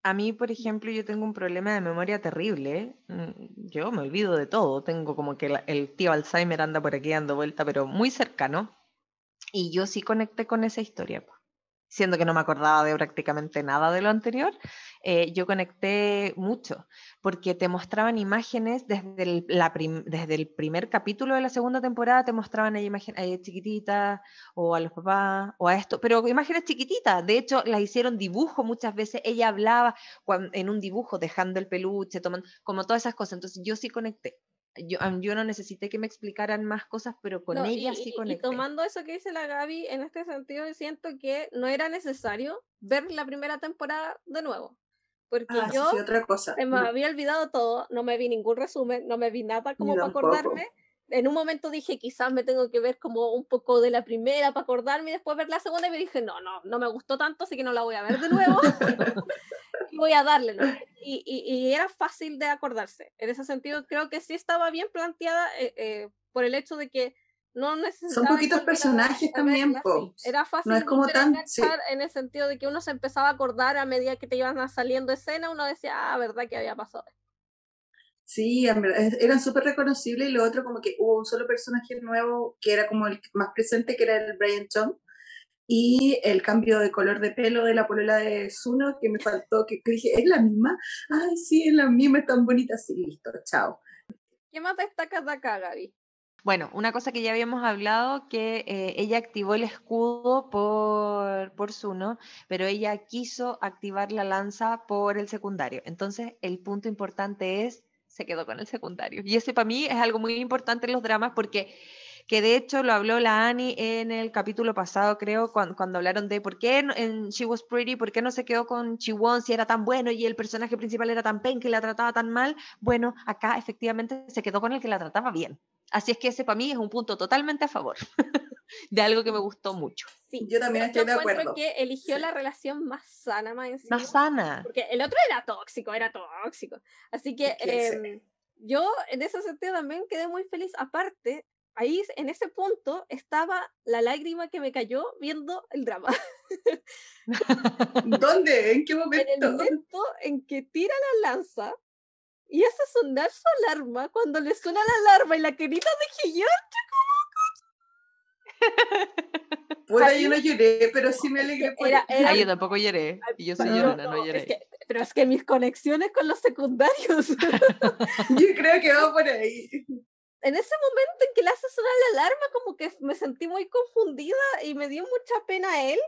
A mí, por ejemplo, yo tengo un problema de memoria terrible. Mm, yo me olvido de todo. Tengo como que el tío Alzheimer anda por aquí dando vuelta, pero muy cercano. Y yo sí conecté con esa historia siendo que no me acordaba de prácticamente nada de lo anterior, eh, yo conecté mucho, porque te mostraban imágenes desde el, la desde el primer capítulo de la segunda temporada, te mostraban ahí imágenes chiquititas, o a los papás, o a esto, pero imágenes chiquititas, de hecho las hicieron dibujo muchas veces, ella hablaba en un dibujo, dejando el peluche, tomando, como todas esas cosas, entonces yo sí conecté yo, yo, no necesité que me explicaran más cosas, pero con ella sí conecté. Y tomando eso que dice la Gaby, en este sentido siento que no era necesario ver la primera temporada de nuevo. Porque ah, yo otra cosa. me había olvidado todo, no me vi ningún resumen, no me vi nada como para acordarme. En un momento dije, quizás me tengo que ver como un poco de la primera para acordarme y después ver la segunda y me dije, no, no, no me gustó tanto, así que no la voy a ver de nuevo. voy a darle. Y, y, era fácil de acordarse. En ese sentido, creo que sí estaba bien planteada eh, eh, por el hecho de que no necesitaba. Son poquitos personajes también, Era fácil no es como tan, en el sentido de que uno se empezaba a acordar a medida que te iban saliendo escena, uno decía, ah, verdad que había pasado. Sí, eran súper reconocibles y lo otro como que hubo un solo personaje nuevo que era como el más presente, que era el Brian Chung, y el cambio de color de pelo de la polola de Zuno, que me faltó, que, dije, ¿es la misma? Ay, sí, es la misma, es tan bonita, sí, listo, chao. ¿Qué más destacas de acá, Gaby? Bueno, una cosa que ya habíamos hablado, que eh, ella activó el escudo por, por Zuno, pero ella quiso activar la lanza por el secundario. Entonces, el punto importante es, se quedó con el secundario. Y ese para mí es algo muy importante en los dramas porque que de hecho lo habló la Annie en el capítulo pasado, creo, cuando, cuando hablaron de por qué en She Was Pretty, por qué no se quedó con Chiwon si era tan bueno y el personaje principal era tan pen que la trataba tan mal. Bueno, acá efectivamente se quedó con el que la trataba bien. Así es que ese para mí es un punto totalmente a favor de algo que me gustó mucho. Sí, yo también estoy de acuerdo. que eligió la relación más sana, más, más sana. Porque el otro era tóxico, era tóxico. Así que em, yo en ese sentido también quedé muy feliz. Aparte, ahí en ese punto estaba la lágrima que me cayó viendo el drama. ¿Dónde? ¿En qué momento? En el momento en que tira la lanza y hace sonar su alarma cuando le suena la alarma y la querida de Hiyón Puta, yo no lloré, pero sí me alegré por Era- era- Ah, yo tampoco lloré. Y yo soy No, llorona, no No, lloré. es que- pero es que mis conexiones con los secundarios. Yo creo que va por ahí. En ese momento en que le hace sonar la alarma, como que me sentí muy confundida y me dio mucha pena a él,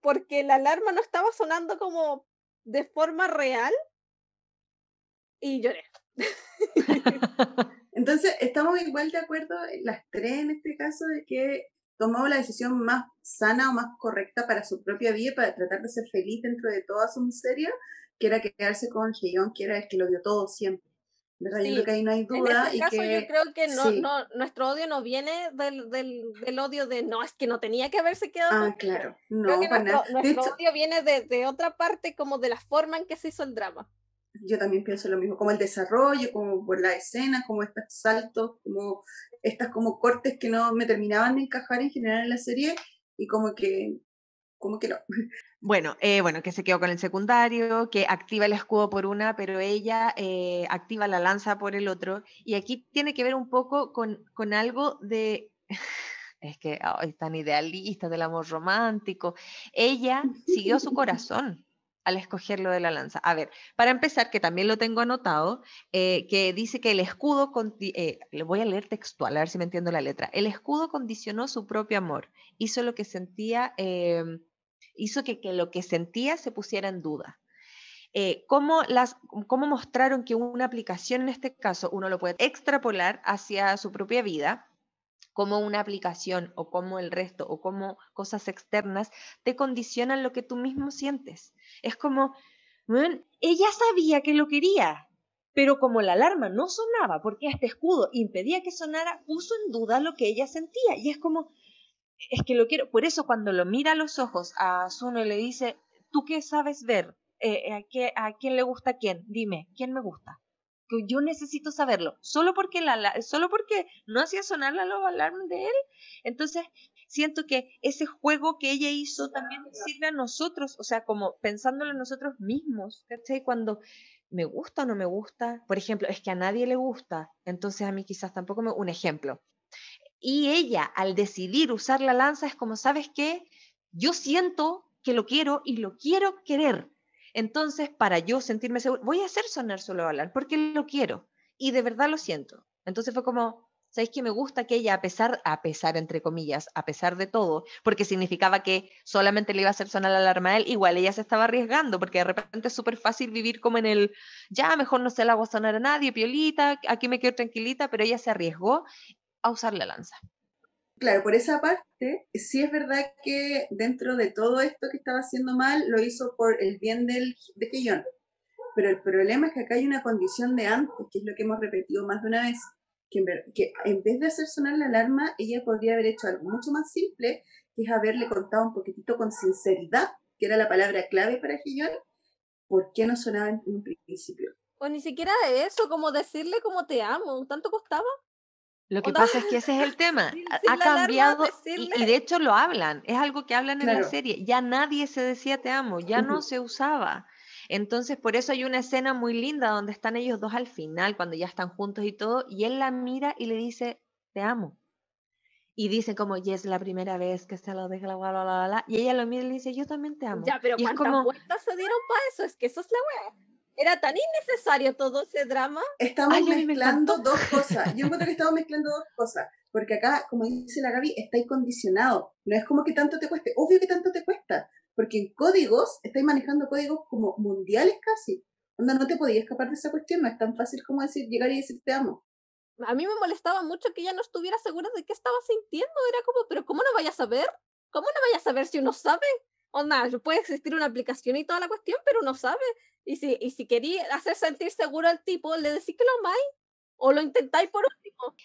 porque la alarma no estaba sonando como de forma real. Y lloré. Entonces, estamos igual de acuerdo, las tres en este caso, de que tomó la decisión más sana o más correcta para su propia vida, para tratar de ser feliz dentro de toda su miseria, que era quedarse con Heion, que era el que lo dio todo siempre. ¿Verdad? Yo Sí, creo que ahí no hay En duda. ese y caso que, yo creo que no, sí. no, nuestro odio no viene del, del, del odio de no, es que no tenía que haberse quedado Ah, ella". claro. Creo No, que para nuestro, nada. Nuestro hecho, odio viene de, de otra parte, como de la forma en que se hizo el drama. yo también pienso lo mismo, como el desarrollo, como por la escena, como estos saltos, como estas como cortes que no me terminaban de encajar en general en la serie y como que, como que no. Bueno, eh, bueno, que se quedó con el secundario, que activa el escudo por una, pero ella eh, activa la lanza por el otro. Y aquí tiene que ver un poco con, con algo de... Es que ay, es tan idealista del amor romántico. Ella siguió su corazón al escoger lo de la lanza. A ver, para empezar, que también lo tengo anotado, eh, que dice que el escudo, eh, le voy a leer textual, a ver si me entiendo la letra. El escudo condicionó su propio amor, hizo lo que sentía, eh, hizo que, que lo que sentía se pusiera en duda. Eh, ¿cómo, las, ¿Cómo mostraron que una aplicación en este caso uno lo puede extrapolar hacia su propia vida? Como una aplicación o como el resto o como cosas externas te condicionan lo que tú mismo sientes. Es como, "Weón, ella sabía que lo quería, pero como la alarma no sonaba porque este escudo impedía que sonara, puso en duda lo que ella sentía. Y es como, es que lo quiero. Por eso cuando lo mira a los ojos a Zuno y le dice, ¿tú qué sabes ver? Eh, ¿a, qué- ¿A quién le gusta a quién? Dime, ¿quién me gusta? Yo necesito saberlo. Solo porque, la, solo porque no hacía sonar la alarma de él. Entonces, siento que ese juego que ella hizo también nos sirve a nosotros, o sea, como pensándolo en nosotros mismos, ¿cachai? Cuando me gusta o no me gusta, por ejemplo, es que a nadie le gusta, entonces a mí quizás tampoco me... Un ejemplo. Y ella, al decidir usar la lanza, es como, ¿sabes qué? Yo siento que lo quiero y lo quiero querer. Entonces, para yo sentirme seguro, voy a hacer sonar solo hablar porque lo quiero y de verdad lo siento. Entonces fue como, ¿sabéis que me gusta que ella, a pesar, a pesar, entre comillas, a pesar de todo, porque significaba que solamente le iba a hacer sonar la alarma a él, igual ella se estaba arriesgando, porque de repente es súper fácil vivir como en el, ya, mejor no se la hago sonar a nadie, piolita, aquí me quedo tranquilita, pero ella se arriesgó a usar la lanza. Claro, por esa parte, sí es verdad que dentro de todo esto que estaba haciendo mal, lo hizo por el bien del, de Keyon. Pero el problema es que acá hay una condición de antes, que es lo que hemos repetido más de una vez, que en, vez de hacer sonar la alarma, ella podría haber hecho algo mucho más simple, que es haberle contado un poquitito con sinceridad, que era la palabra clave para Keyon, por qué no sonaba en un principio. O ni siquiera eso, como decirle como te amo, ¿tanto costaba? Lo que pasa es que ese es el tema. Ha cambiado y, de hecho lo hablan. Es algo que hablan en la serie. Ya nadie se decía te amo, ya no se usaba. Entonces, por eso hay una escena muy linda donde están ellos dos al final, cuando ya están juntos y todo, y él la mira y le dice te amo. Y dice como, y es la primera vez que se lo deja la bla, bla, bla, bla", Y ella lo mira y le dice, yo también te amo. Ya, pero y ¿cuántas como, vueltas se dieron para eso? Es que eso es la wea. Era tan innecesario todo ese drama. Estamos Ay, me mezclando dos cosas. Yo encuentro que estamos mezclando dos cosas. Porque acá, como dice la Gaby, estáis condicionado. No es como que tanto te cueste. Obvio que tanto te cuesta. Porque en códigos, estáis manejando códigos como mundiales casi. Onda, no te podías escapar de esa cuestión. No es tan fácil como decir, llegar y decir te amo. A mí me molestaba mucho que ella no estuviera segura de qué estaba sintiendo. Era como, pero ¿cómo no vaya a saber? ¿Cómo no vaya a saber si uno sabe? Onda, puede existir una aplicación y toda la cuestión, pero uno sabe. Y si, y si quería hacer sentir seguro al tipo, le decís que lo amáis. O lo intentáis por último.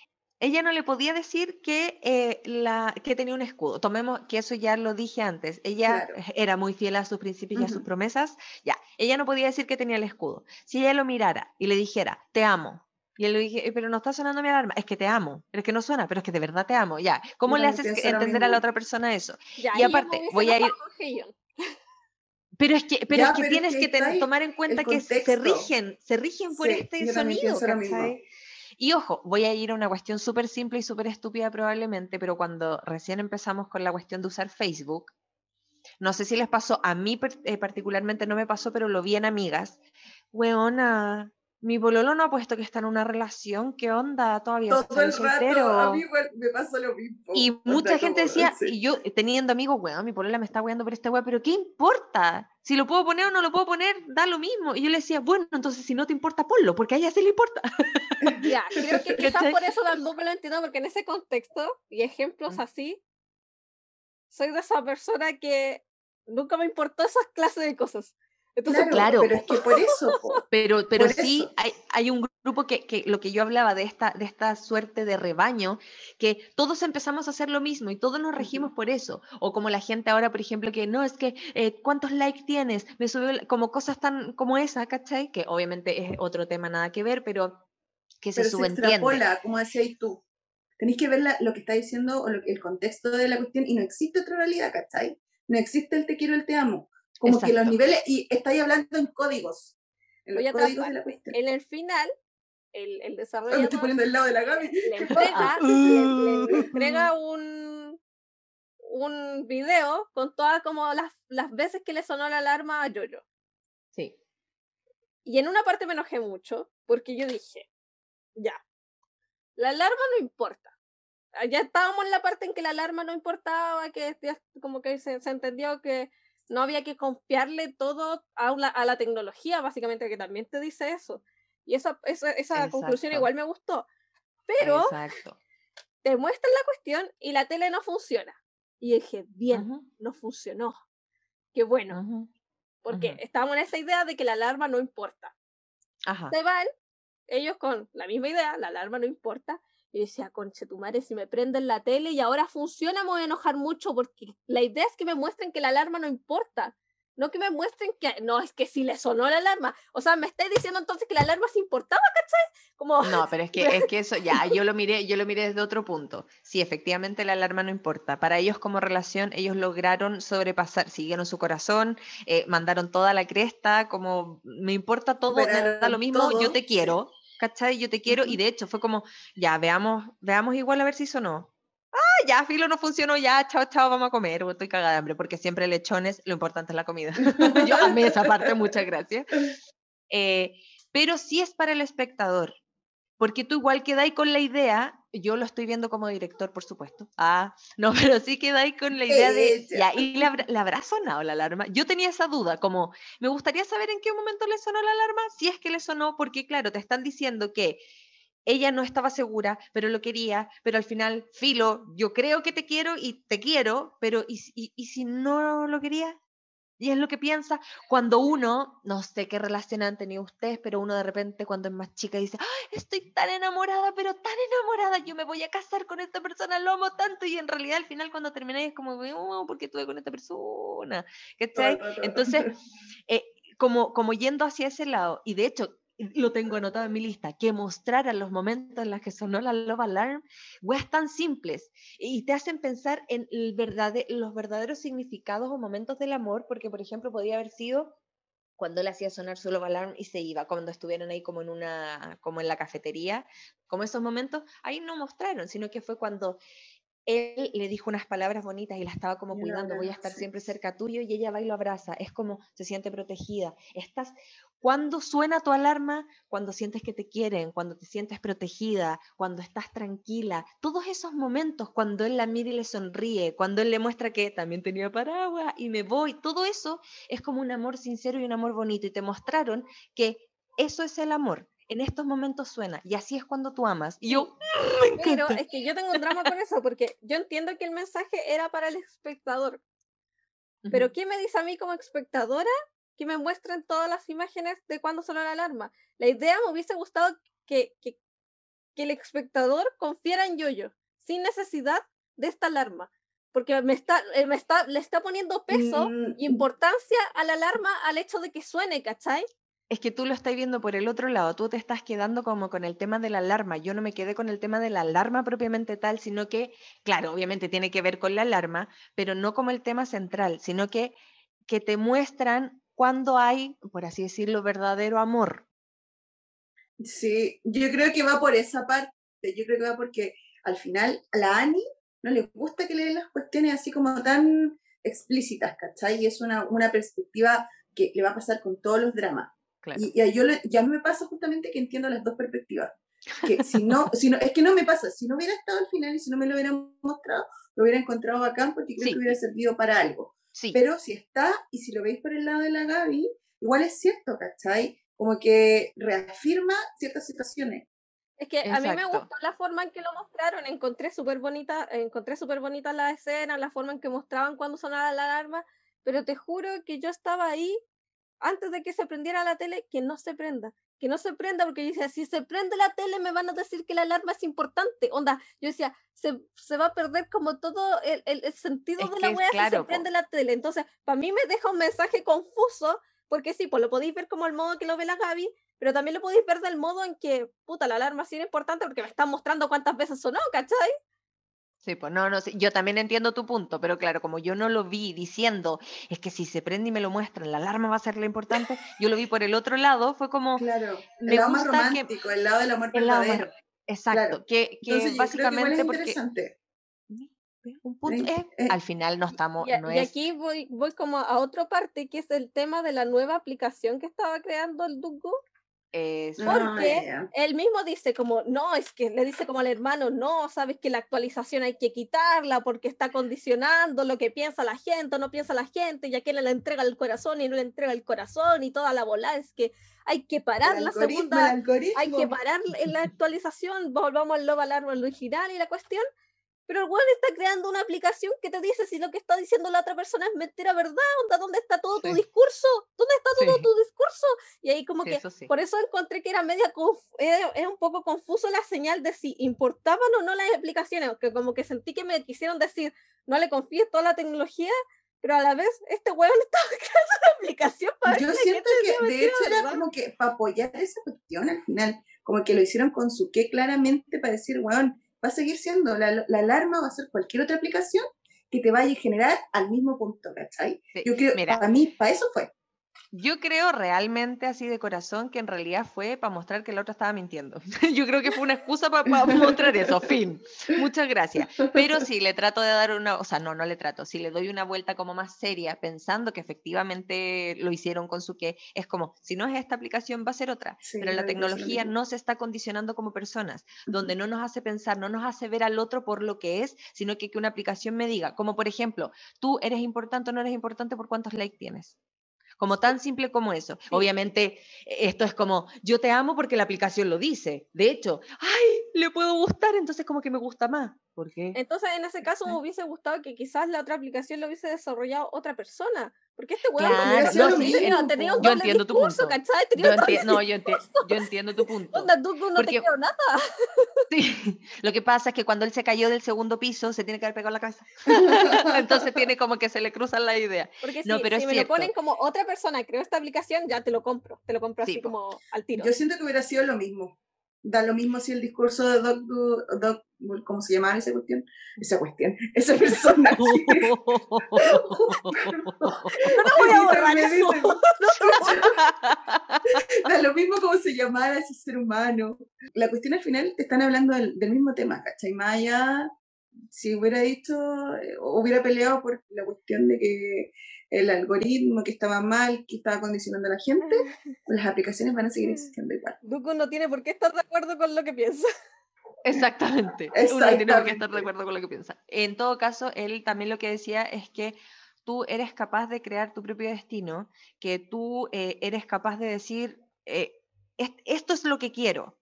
ella no le podía decir que, eh, la, que tenía un escudo. Tomemos que eso ya lo dije antes. Ella Claro. era muy fiel a sus principios y a sus promesas. Ya, ella no podía decir que tenía el escudo. Si ella lo mirara y le dijera, te amo. Y él le dije, "Eh, pero no está sonando mi alarma. Es que te amo. Pero es que no suena, pero es que de verdad te amo. Ya, ¿cómo le haces entender a la otra persona eso? Ya, Y aparte, voy a ir-. Pero es que, pero Ya, es que pero tienes que que ten- tomar en cuenta que se rigen, se rigen por Sí, este sonido. Y ojo, voy a ir a una cuestión súper simple y súper estúpida probablemente, pero cuando recién empezamos con la cuestión de usar Facebook, no sé si les pasó, a mí eh, particularmente no me pasó, pero lo vi en amigas. Weona, mi bololo no ha puesto que está en una relación, ¿qué onda? Todavía Todo el rato, soltero. a mí igual me pasó lo mismo. Y mucha gente decía, sí. y yo teniendo amigos, weón, mi polola me está weando por este weón, pero ¿qué importa? Si lo puedo poner o no lo puedo poner, da lo mismo. Y yo le decía, bueno, entonces si no te importa, ponlo, porque a ella sí le importa. Ya, creo que quizás ¿Cachai? por eso tampoco lo entiendo, porque en ese contexto y ejemplos Mm. así, soy de esa persona que nunca me importó esas clases de cosas. Entonces, Claro, Claro. pero es que por eso, po. Pero, pero Por sí eso. hay, hay un grupo que, que lo que yo hablaba de esta, de esta suerte de rebaño, que todos empezamos a hacer lo mismo y todos nos regimos por eso. O como la gente ahora, por ejemplo, que no, es que, eh, ¿cuántos likes tienes? Me subió, la-", como cosas tan como esa, ¿cachai? Que obviamente es otro tema nada que ver, pero que se pero se subentiende. extrapola, como decías tú. Tenéis que ver la- lo que está diciendo o lo el contexto de la cuestión y no existe otra realidad, ¿cachai? No existe el te quiero, el te amo. Como que los Exacto. niveles, y estáis hablando en códigos, en los códigos de la cuestión. en el final, el, el Ay, me desarrollador estoy poniendo al lado de la Gaby. le entrega, le- le- le entrega un, un video con todas como las, las veces que le sonó la alarma a Yoyo. Sí. Y en una parte me enojé mucho, porque yo dije, ya, la alarma no importa. Ah, Ya estábamos en la parte en que la alarma no importaba, que ya como que se, se entendió que no había que confiarle todo a, una- a la tecnología, básicamente, que también te dice eso. Y esa, esa, esa conclusión igual me gustó. Pero Exacto. te muestran la cuestión y la tele no funciona. Y dije, bien, Ujú, no funcionó. Qué bueno, ujú. porque ujú. estábamos en esa idea de que la alarma no importa. Ajá. se van, ellos con la misma idea, la alarma no importa. Y decía, conche tu madre, si me prenden la tele y ahora funciona, me voy a enojar mucho porque la idea es que me muestren que la alarma no importa. No que me muestren que, no, es que si le sonó la alarma. O sea, me estáis diciendo entonces que la alarma se importaba, ¿cachai? Como, No, pero es que, es que eso, ya, yo lo miré, yo lo miré desde otro punto. Sí, efectivamente la alarma no importa. Para ellos como relación, ellos lograron sobrepasar, siguieron su corazón, eh, mandaron toda la cresta, como me importa todo, me da lo mismo, yo todo, te sí. quiero, ¿cachai? Yo te quiero, y de hecho fue como, ya, veamos, veamos igual a ver si sonó. Ah, ya, filo no funcionó, ya, chao, chao, vamos a comer, estoy cagada de hambre, porque siempre lechones, lo importante es la comida. yo amé esa parte, muchas gracias. Eh, pero sí es para el espectador, porque tú igual quedáis con la idea, yo lo estoy viendo como director, por supuesto. Ah, no, pero sí quedáis con la idea de, ¿y le habrá, le habrá sonado la alarma? Yo tenía esa duda, como, me gustaría saber en qué momento le sonó la alarma, si es que le sonó, porque claro, te están diciendo que ella no estaba segura, pero lo quería, pero al final, filo, yo creo que te quiero y te quiero, pero ¿y, y, y si no lo quería? Y es lo que piensa cuando uno, no sé qué relación han tenido ustedes, pero uno de repente cuando es más chica dice, "Ay, estoy tan enamorada, pero tan enamorada, yo me voy a casar con esta persona, lo amo tanto, y en realidad al final cuando termináis es como, oh, ¿por qué estuve con esta persona? ¿Cachai? Entonces, eh, como, como yendo hacia ese lado, y de hecho lo tengo anotado en mi lista, que mostraran los momentos en los que sonó la Love Alarm, weas tan simples, y te hacen pensar en el verdade- los verdaderos significados o momentos del amor, porque por ejemplo podía haber sido cuando él hacía sonar su Love Alarm y se iba, cuando estuvieron ahí como en una, como en la cafetería, como esos momentos, ahí no mostraron, sino que fue cuando él le dijo unas palabras bonitas y la estaba como cuidando, voy a estar siempre cerca tuyo y ella va y lo abraza, es como se siente protegida. Estás cuando suena tu alarma, cuando sientes que te quieren, cuando te sientes protegida, cuando estás tranquila, todos esos momentos cuando él la mira y le sonríe, cuando él le muestra que también tenía paraguas y me voy, todo eso es como un amor sincero y un amor bonito y te mostraron que eso es el amor. En estos momentos suena y así es cuando tú amas. Y yo, "Mm, me pero encanta". es que yo tengo un drama con eso, porque yo entiendo que el mensaje era para el espectador. Pero. ¿qué me dice a mí como espectadora que me muestren todas las imágenes de cuando sonó la alarma? La idea me hubiese gustado que, que, que el espectador confiara en Yoyo, sin necesidad de esta alarma. Porque me está, eh, me está, le está poniendo peso Mm, y importancia a la alarma al hecho de que suene, ¿cachai? Es que tú lo estás viendo por el otro lado, tú te estás quedando como con el tema de la alarma. Yo no me quedé con el tema de la alarma propiamente tal, sino que, claro, obviamente tiene que ver con la alarma, pero no como el tema central, sino que que te muestran cuando hay, por así decirlo, verdadero amor. Sí, yo creo que va por esa parte. Yo creo que va porque al final a la Ani no le gusta que le den las cuestiones así como tan explícitas, ¿cachai? Y es una, una perspectiva que le va a pasar con todos los dramas. Y, y yo ya me pasa justamente que entiendo las dos perspectivas. Que si no, si no, es que no me pasa, si no hubiera estado al final y si no me lo hubieran mostrado, lo hubiera encontrado bacán porque creo que hubiera servido para algo. Sí. Pero si está, y si lo veis por el lado de la Gaby, igual es cierto, ¿cachai? Como que reafirma ciertas situaciones. Es que a mí me gustó la forma en que lo mostraron, encontré súper bonita, encontré súper bonita la escena, la forma en que mostraban cuando sonaba la alarma, pero te juro que yo estaba ahí antes de que se prendiera la tele, que no se prenda, que no se prenda, porque yo decía, si se prende la tele me van a decir que la alarma es importante. Onda, yo decía, se, se va a perder como todo el, el, sentido de la wea si se prende la tele. Entonces, para mí me deja un mensaje confuso, porque sí, pues lo podéis ver como el modo que lo ve la Gaby, pero también lo podéis ver del modo en que, puta, la alarma sí es importante porque me están mostrando cuántas veces sonó, ¿cachai? Sí, pues no, no, yo también entiendo tu punto, pero claro, como yo no lo vi diciendo, es que si se prende y me lo muestran, la alarma va a ser la importante, yo lo vi por el otro lado, fue como... Claro, el lado más romántico, el lado del amor verdadero. Exacto, que, que básicamente porque... Un punto, eh, eh, al final no estamos. Y, no y aquí voy, voy como a otra parte, que es el tema de la nueva aplicación que estaba creando el Porque ah, él mismo dice como, no, es que le dice como al hermano, no, sabes que la actualización hay que quitarla porque está condicionando lo que piensa la gente o no piensa la gente, ya que le entrega el corazón y no le entrega el corazón y toda la bola, es que hay que parar la segunda, hay que parar la actualización, volvamos al Love Alarm original y la cuestión, pero el weón está creando una aplicación que te dice si lo que está diciendo la otra persona es mentira, verdad, onda, ¿dónde está todo tu discurso? ¿Dónde está todo tu discurso? Y ahí como que, por eso encontré que era media, es un poco confuso la señal de si importaban o no las explicaciones, que como que sentí que me quisieron decir, no le confíes toda la tecnología, pero a la vez este weón estaba creando una aplicación para Yo siento que, de hecho, era como que para apoyar esa cuestión al final, como que lo hicieron con su qué claramente para decir, weón, va a seguir siendo, la, la alarma va a ser cualquier otra aplicación que te vaya a generar al mismo punto, ¿cachai? Yo creo, para mí, para eso fue. Yo creo realmente así de corazón que en realidad fue para mostrar que la otra estaba mintiendo. Yo creo que fue una excusa para, mostrar eso, fin. Muchas gracias. Pero si le trato de dar una, o sea, no, no le trato, si le doy una vuelta como más seria, pensando que efectivamente lo hicieron con su que, es como, si no es esta aplicación va a ser otra. Pero la tecnología no se está condicionando como personas, donde no nos hace pensar, no nos hace ver al otro por lo que es, sino que que una aplicación me diga, como por ejemplo, tú eres importante o no eres importante por cuántos likes tienes como tan simple como eso. Obviamente, esto es como, yo te amo porque la aplicación lo dice. De hecho, ay, le puedo gustar, entonces como que me gusta más. ¿Por qué? Entonces, en ese caso, me hubiese gustado que quizás la otra aplicación lo hubiese desarrollado otra persona. Porque este weón claro, no, sí, tenía un yo entiendo tu punto. ¿cachai? Tenía yo no, yo, yo, entiendo tu punto. Onda, tú no Porque, te quedó nada. Sí, lo que pasa es que cuando él se cayó del segundo piso, se tiene que haber pegado la cabeza. Entonces tiene como que se le cruzan la idea. Porque no, si, pero si me lo ponen como otra persona creó esta aplicación, ya te lo compro. Te lo compro así como al tiro. Yo siento que hubiera sido lo mismo da lo mismo si el discurso de Doc, Doc ¿cómo se llamaba esa cuestión? Esa cuestión, esa persona. no, voy a borrar eso. da lo mismo como se llamara ese ser humano. La cuestión al final te están hablando del, mismo tema, ¿cachai? Maya, si hubiera dicho, eh, hubiera peleado por la cuestión de que el algoritmo que estaba mal, que estaba condicionando a la gente, las aplicaciones van a seguir existiendo igual. Duku no tiene por qué estar de acuerdo con lo que piensa. Exactamente. Uno tiene por qué estar de acuerdo con lo que piensa. En todo caso, él también lo que decía es que tú eres capaz de crear tu propio destino, que tú eh, eres capaz de decir, eh, esto es lo que quiero,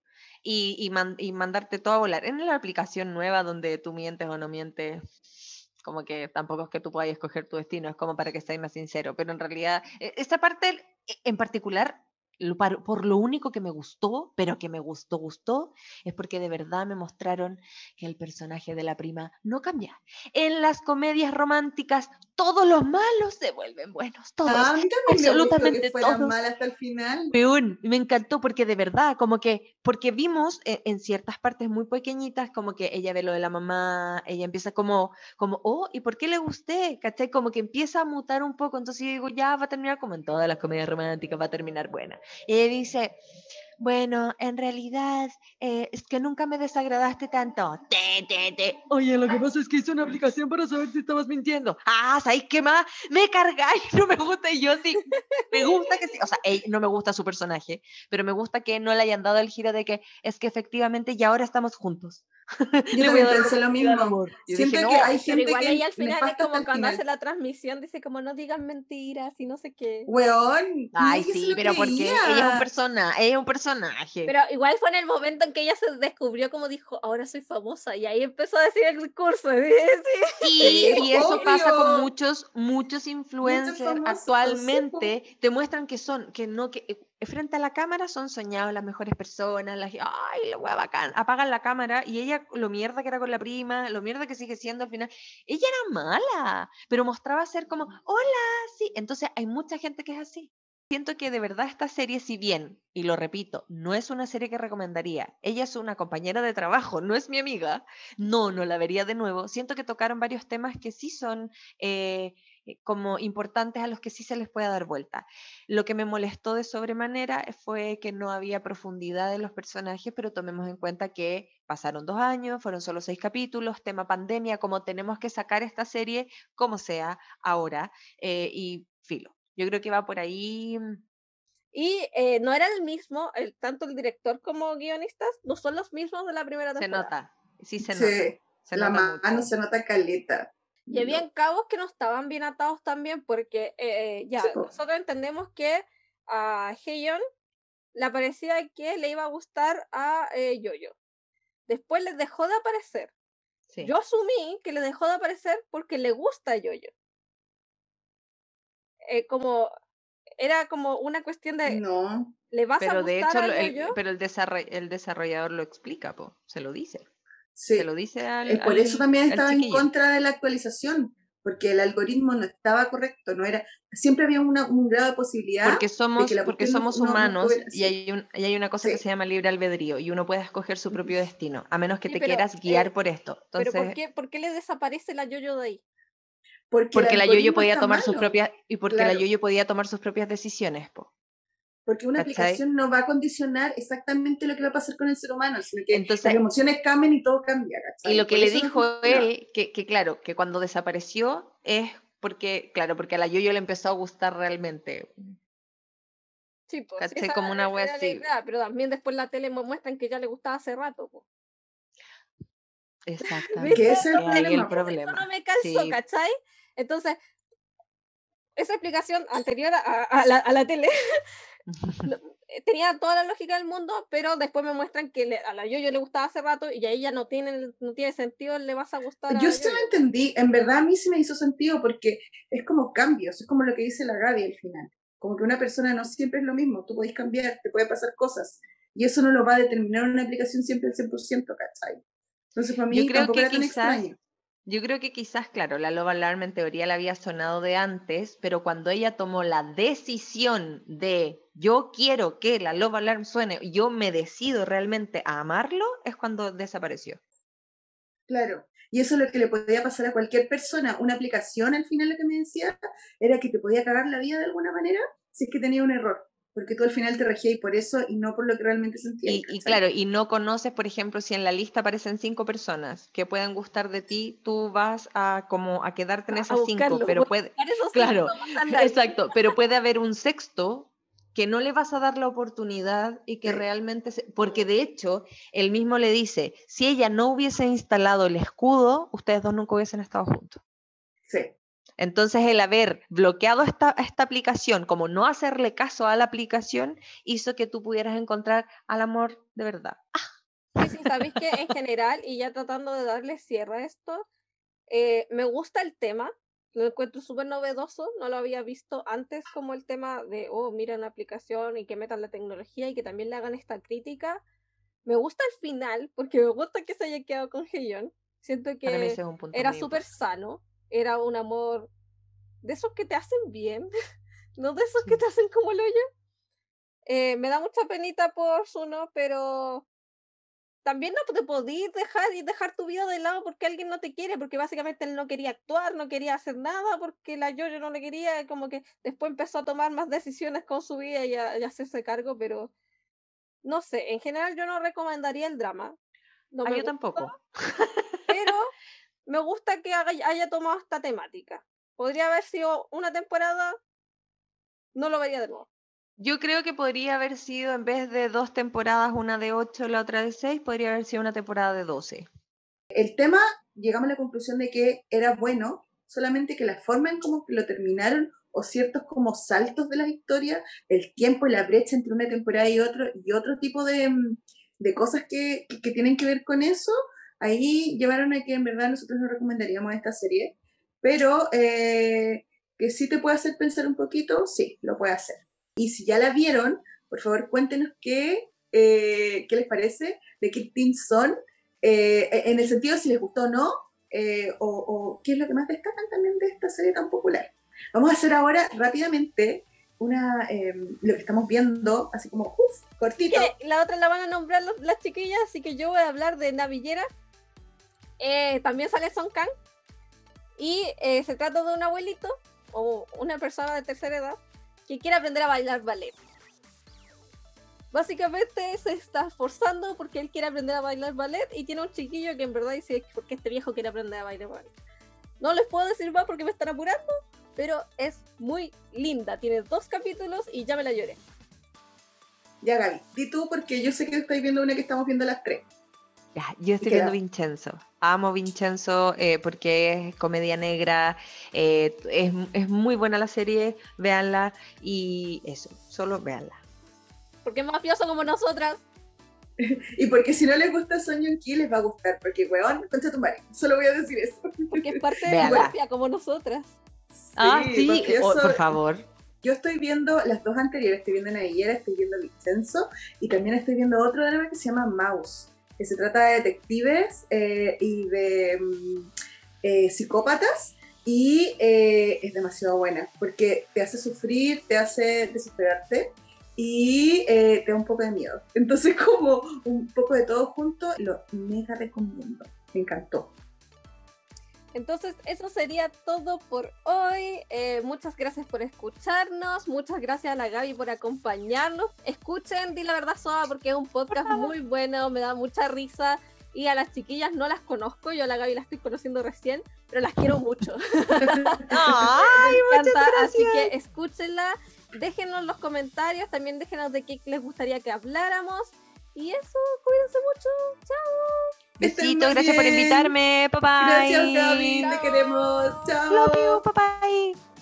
y, mandarte todo a volar. En la aplicación nueva donde tú mientes o no mientes, como que tampoco es que tú puedas escoger tu destino, es como para que estés más sincero, pero en realidad, e, esta parte en particular, por lo único que me gustó, pero que me gustó, gustó, es porque de verdad me mostraron que el personaje de la prima no cambia. En las comedias románticas, todos los malos se vuelven buenos, todos. Ah, absolutamente me todos. hasta el final. me encantó porque de verdad, como que, porque vimos en, en, ciertas partes muy pequeñitas, como que ella ve lo de la mamá, ella empieza como, como, oh, ¿y por qué le gusté? ¿Cachai? Como que empieza a mutar un poco, entonces yo digo, ya va a terminar como en todas las comedias románticas, va a terminar buena. Y ella dice, bueno, en realidad eh, es que nunca me desagradaste tanto. Te, te, te. Oye, lo que pasa es que hice una aplicación para saber si estabas mintiendo. Ah, ¿sabes qué más? Me cargáis, no me gusta. Y yo sí, me gusta que sí. O sea, no me gusta su personaje, pero me gusta que no le hayan dado el giro de que es que efectivamente ya ahora estamos juntos. Yo también pensé lo mismo. Siento que hay gente igual que al final es como cuando hace la transmisión, dice como no digan mentiras y no sé qué. Weón. Ay, sí, pero porque ella es un persona, ella es un personaje. Pero igual fue en el momento en que ella se descubrió como dijo, ahora soy famosa y ahí empezó a decir el discurso. Sí, y eso pasa con muchos, muchos influencers actualmente, te muestran que son, que no, que frente a la cámara son soñados las mejores personas, las, ay, la hueá bacán, apagan la cámara y ella lo mierda que era con la prima, lo mierda que sigue siendo al final, ella era mala, pero mostraba ser como, hola, sí, entonces hay mucha gente que es así. Siento que de verdad esta serie, si bien, y lo repito, no es una serie que recomendaría, ella es una compañera de trabajo, no es mi amiga, no, no la vería de nuevo, siento que tocaron varios temas que sí son... Eh, como importantes a los que sí se les puede dar vuelta. Lo que me molestó de sobremanera fue que no había profundidad en los personajes, pero tomemos en cuenta que pasaron dos años, fueron solo seis capítulos, tema pandemia, como tenemos que sacar esta serie como sea ahora, eh, y filo. Yo creo que va por ahí. Mm. Y eh, no era el mismo, el, tanto el director como guionistas, no son los mismos de la primera temporada. Se nota, sí se nota. Se la mano se nota caleta. Y había cabos que no estaban bien atados también, porque eh, ya, nosotros entendemos que a Heion le parecía que le iba a gustar a eh, Yoyo. Después le dejó de aparecer. Yo asumí que le dejó de aparecer porque le gusta a Yoyo. Eh, como era como una cuestión de no le vas pero a de hecho el, pero el, el desarrollador lo explica po, se lo dice se lo dice al. Por eso también estaba en contra de la actualización, porque el algoritmo no estaba correcto, no era. Siempre había una, un grado de posibilidad. Porque somos, porque somos humanos y, hay un, y hay una cosa que se llama libre albedrío y uno puede escoger su propio destino, a menos que te quieras eh, guiar por esto. Entonces, ¿Pero por qué, por qué le desaparece la yoyo de ahí? Porque, la yoyo podía tomar sus propias y porque la yoyo podía tomar sus propias decisiones, po porque una aplicación no va a condicionar exactamente lo que va a pasar con el ser humano, sino que Entonces, las emociones cambian y todo cambia. Y lo que le dijo él, que, que, claro, que cuando desapareció es porque, claro, porque a la Yoyo le empezó a gustar realmente. Sí, pues. Esa como una wea así. pero también después la tele muestran que ya le gustaba hace rato. Pues. Exactamente. Que ese es el problema. Eso no me calzó, ¿cachai? Entonces, esa explicación anterior a, a, la, a la tele tenía toda la lógica del mundo, pero después me muestran que a la Yoyo le gustaba hace rato y a ella no tiene, no tiene sentido, le vas a gustar. Yo sí lo entendí, en verdad a mí sí me hizo sentido porque es como cambios, es como lo que dice la Gaby al final. Como que una persona no siempre es lo mismo, tú podés cambiar, te puede pasar cosas y eso no lo va a determinar una aplicación siempre al 100%, ¿cachai? Entonces para mí tampoco era tan extraño. Yo creo que quizás, claro, la Love Alarm en teoría la había sonado de antes, pero cuando ella tomó la decisión de yo quiero que la Love Alarm suene, yo me decido realmente a amarlo, es cuando desapareció. Claro, y eso es lo que le podía pasar a cualquier persona. Una aplicación, al final, lo que me decía, era que te podía cagar la vida de alguna manera si es que tenía un error porque tú al final te regías por eso y no por lo que realmente sentías. Y, y, claro, y no conoces, por ejemplo, si en la lista aparecen cinco personas que puedan gustar de ti, tú vas a como a quedarte en esas cinco, pero puede, claro, exacto, pero puede haber un sexto que no le vas a dar la oportunidad y que realmente, porque de hecho, él mismo le dice, si ella no hubiese instalado el escudo, ustedes dos nunca hubiesen estado juntos. Sí. Entonces, el haber bloqueado esta, esta aplicación, como no hacerle caso a la aplicación, hizo que tú pudieras encontrar al amor de verdad. Sí, sí, sabéis que en general, y ya tratando de darle cierre a esto, eh, me gusta el tema, lo encuentro súper novedoso, no lo había visto antes como el tema de, oh, mira una aplicación y que metan la tecnología y que también le hagan esta crítica. Me gusta el final, porque me gusta que se haya quedado con Heyon. Siento que era súper sano, era un amor de esos que te hacen bien, no de esos que te hacen como lo yo. Eh, me da mucha penita por Suno, pero también no te podías dejar y dejar tu vida de lado porque alguien no te quiere, porque básicamente él no quería actuar, no quería hacer nada, porque la yo no le quería, como que después empezó a tomar más decisiones con su vida y a, hacerse cargo, pero no sé, en general yo no recomendaría el drama. No ah, yo tampoco. Pero me gusta que haya tomado esta temática. Podría haber sido una temporada, no lo vería de nuevo. Yo creo que podría haber sido, en vez de dos temporadas, una de ocho, la otra de seis, podría haber sido una temporada de doce. El tema, llegamos a la conclusión de que era bueno, solamente que la forma en cómo lo terminaron, o ciertos como saltos de la historia, el tiempo y la brecha entre una temporada y otro, y otro tipo de, mm, de cosas que, que, tienen que ver con eso, ahí llevaron a que en verdad nosotros no recomendaríamos esta serie, pero eh, que sí te puede hacer pensar un poquito, sí, lo puede hacer. Y si ya la vieron, por favor cuéntenos qué, eh, qué les parece, de qué team son, eh, e-, en el sentido si les gustó o no, eh, o, qué es lo que más destacan también de esta serie tan popular. Vamos a hacer ahora rápidamente una em, lo que estamos viendo, así como, uff, cortito. La otra la van a nombrar las chiquillas, así que yo voy a hablar de Navillera. también sale Son Kang. Y se trata de un abuelito o una persona de tercera edad que quiere aprender a bailar ballet. Básicamente se está esforzando porque él quiere aprender a bailar ballet y tiene un chiquillo que en verdad dice porque este viejo quiere aprender a bailar ballet. No les puedo decir más porque me están apurando, pero es muy linda. Tiene dos capítulos y ya me la lloré. Ya Gaby, di tú porque yo sé que estáis viendo una que estamos viendo las tres yo estoy viendo Vincenzo. Amo Vincenzo eh, porque es comedia negra, eh, es, muy buena la serie, véanla y eso, solo véanla. Porque es mafioso como nosotras. y porque si no les gusta Soño Ki les va a gustar, porque weón, concha tu madre, solo voy a decir eso. Porque es parte de la mafia como nosotras. ah, sí, por favor. Yo estoy viendo las dos anteriores, estoy viendo Navillera, estoy viendo Vincenzo y también estoy viendo otro drama que se llama Mouse que se trata de detectives eh, y de mm, eh, psicópatas y eh, es demasiado buena porque te hace sufrir, te hace desesperarte y te da un poco de miedo. Entonces como un poco de todo junto, lo mega recomiendo. Me encantó. Entonces, eso sería todo por hoy. Eh, muchas gracias por escucharnos. Muchas gracias a la Gaby por acompañarnos. Escuchen, di la verdad, Soa, porque es un podcast muy bueno, me da mucha risa. Y a las chiquillas no las conozco, yo a la Gaby la estoy conociendo recién, pero las quiero mucho. Ay, me encanta, así que escúchenla. Déjenos los comentarios, también déjenos de qué les gustaría que habláramos. Y eso, cuídense mucho. Chao. Besito, gracias por invitarme. Bye bye. Gracias, Gaby. Te queremos. Chao. Love you. Bye bye.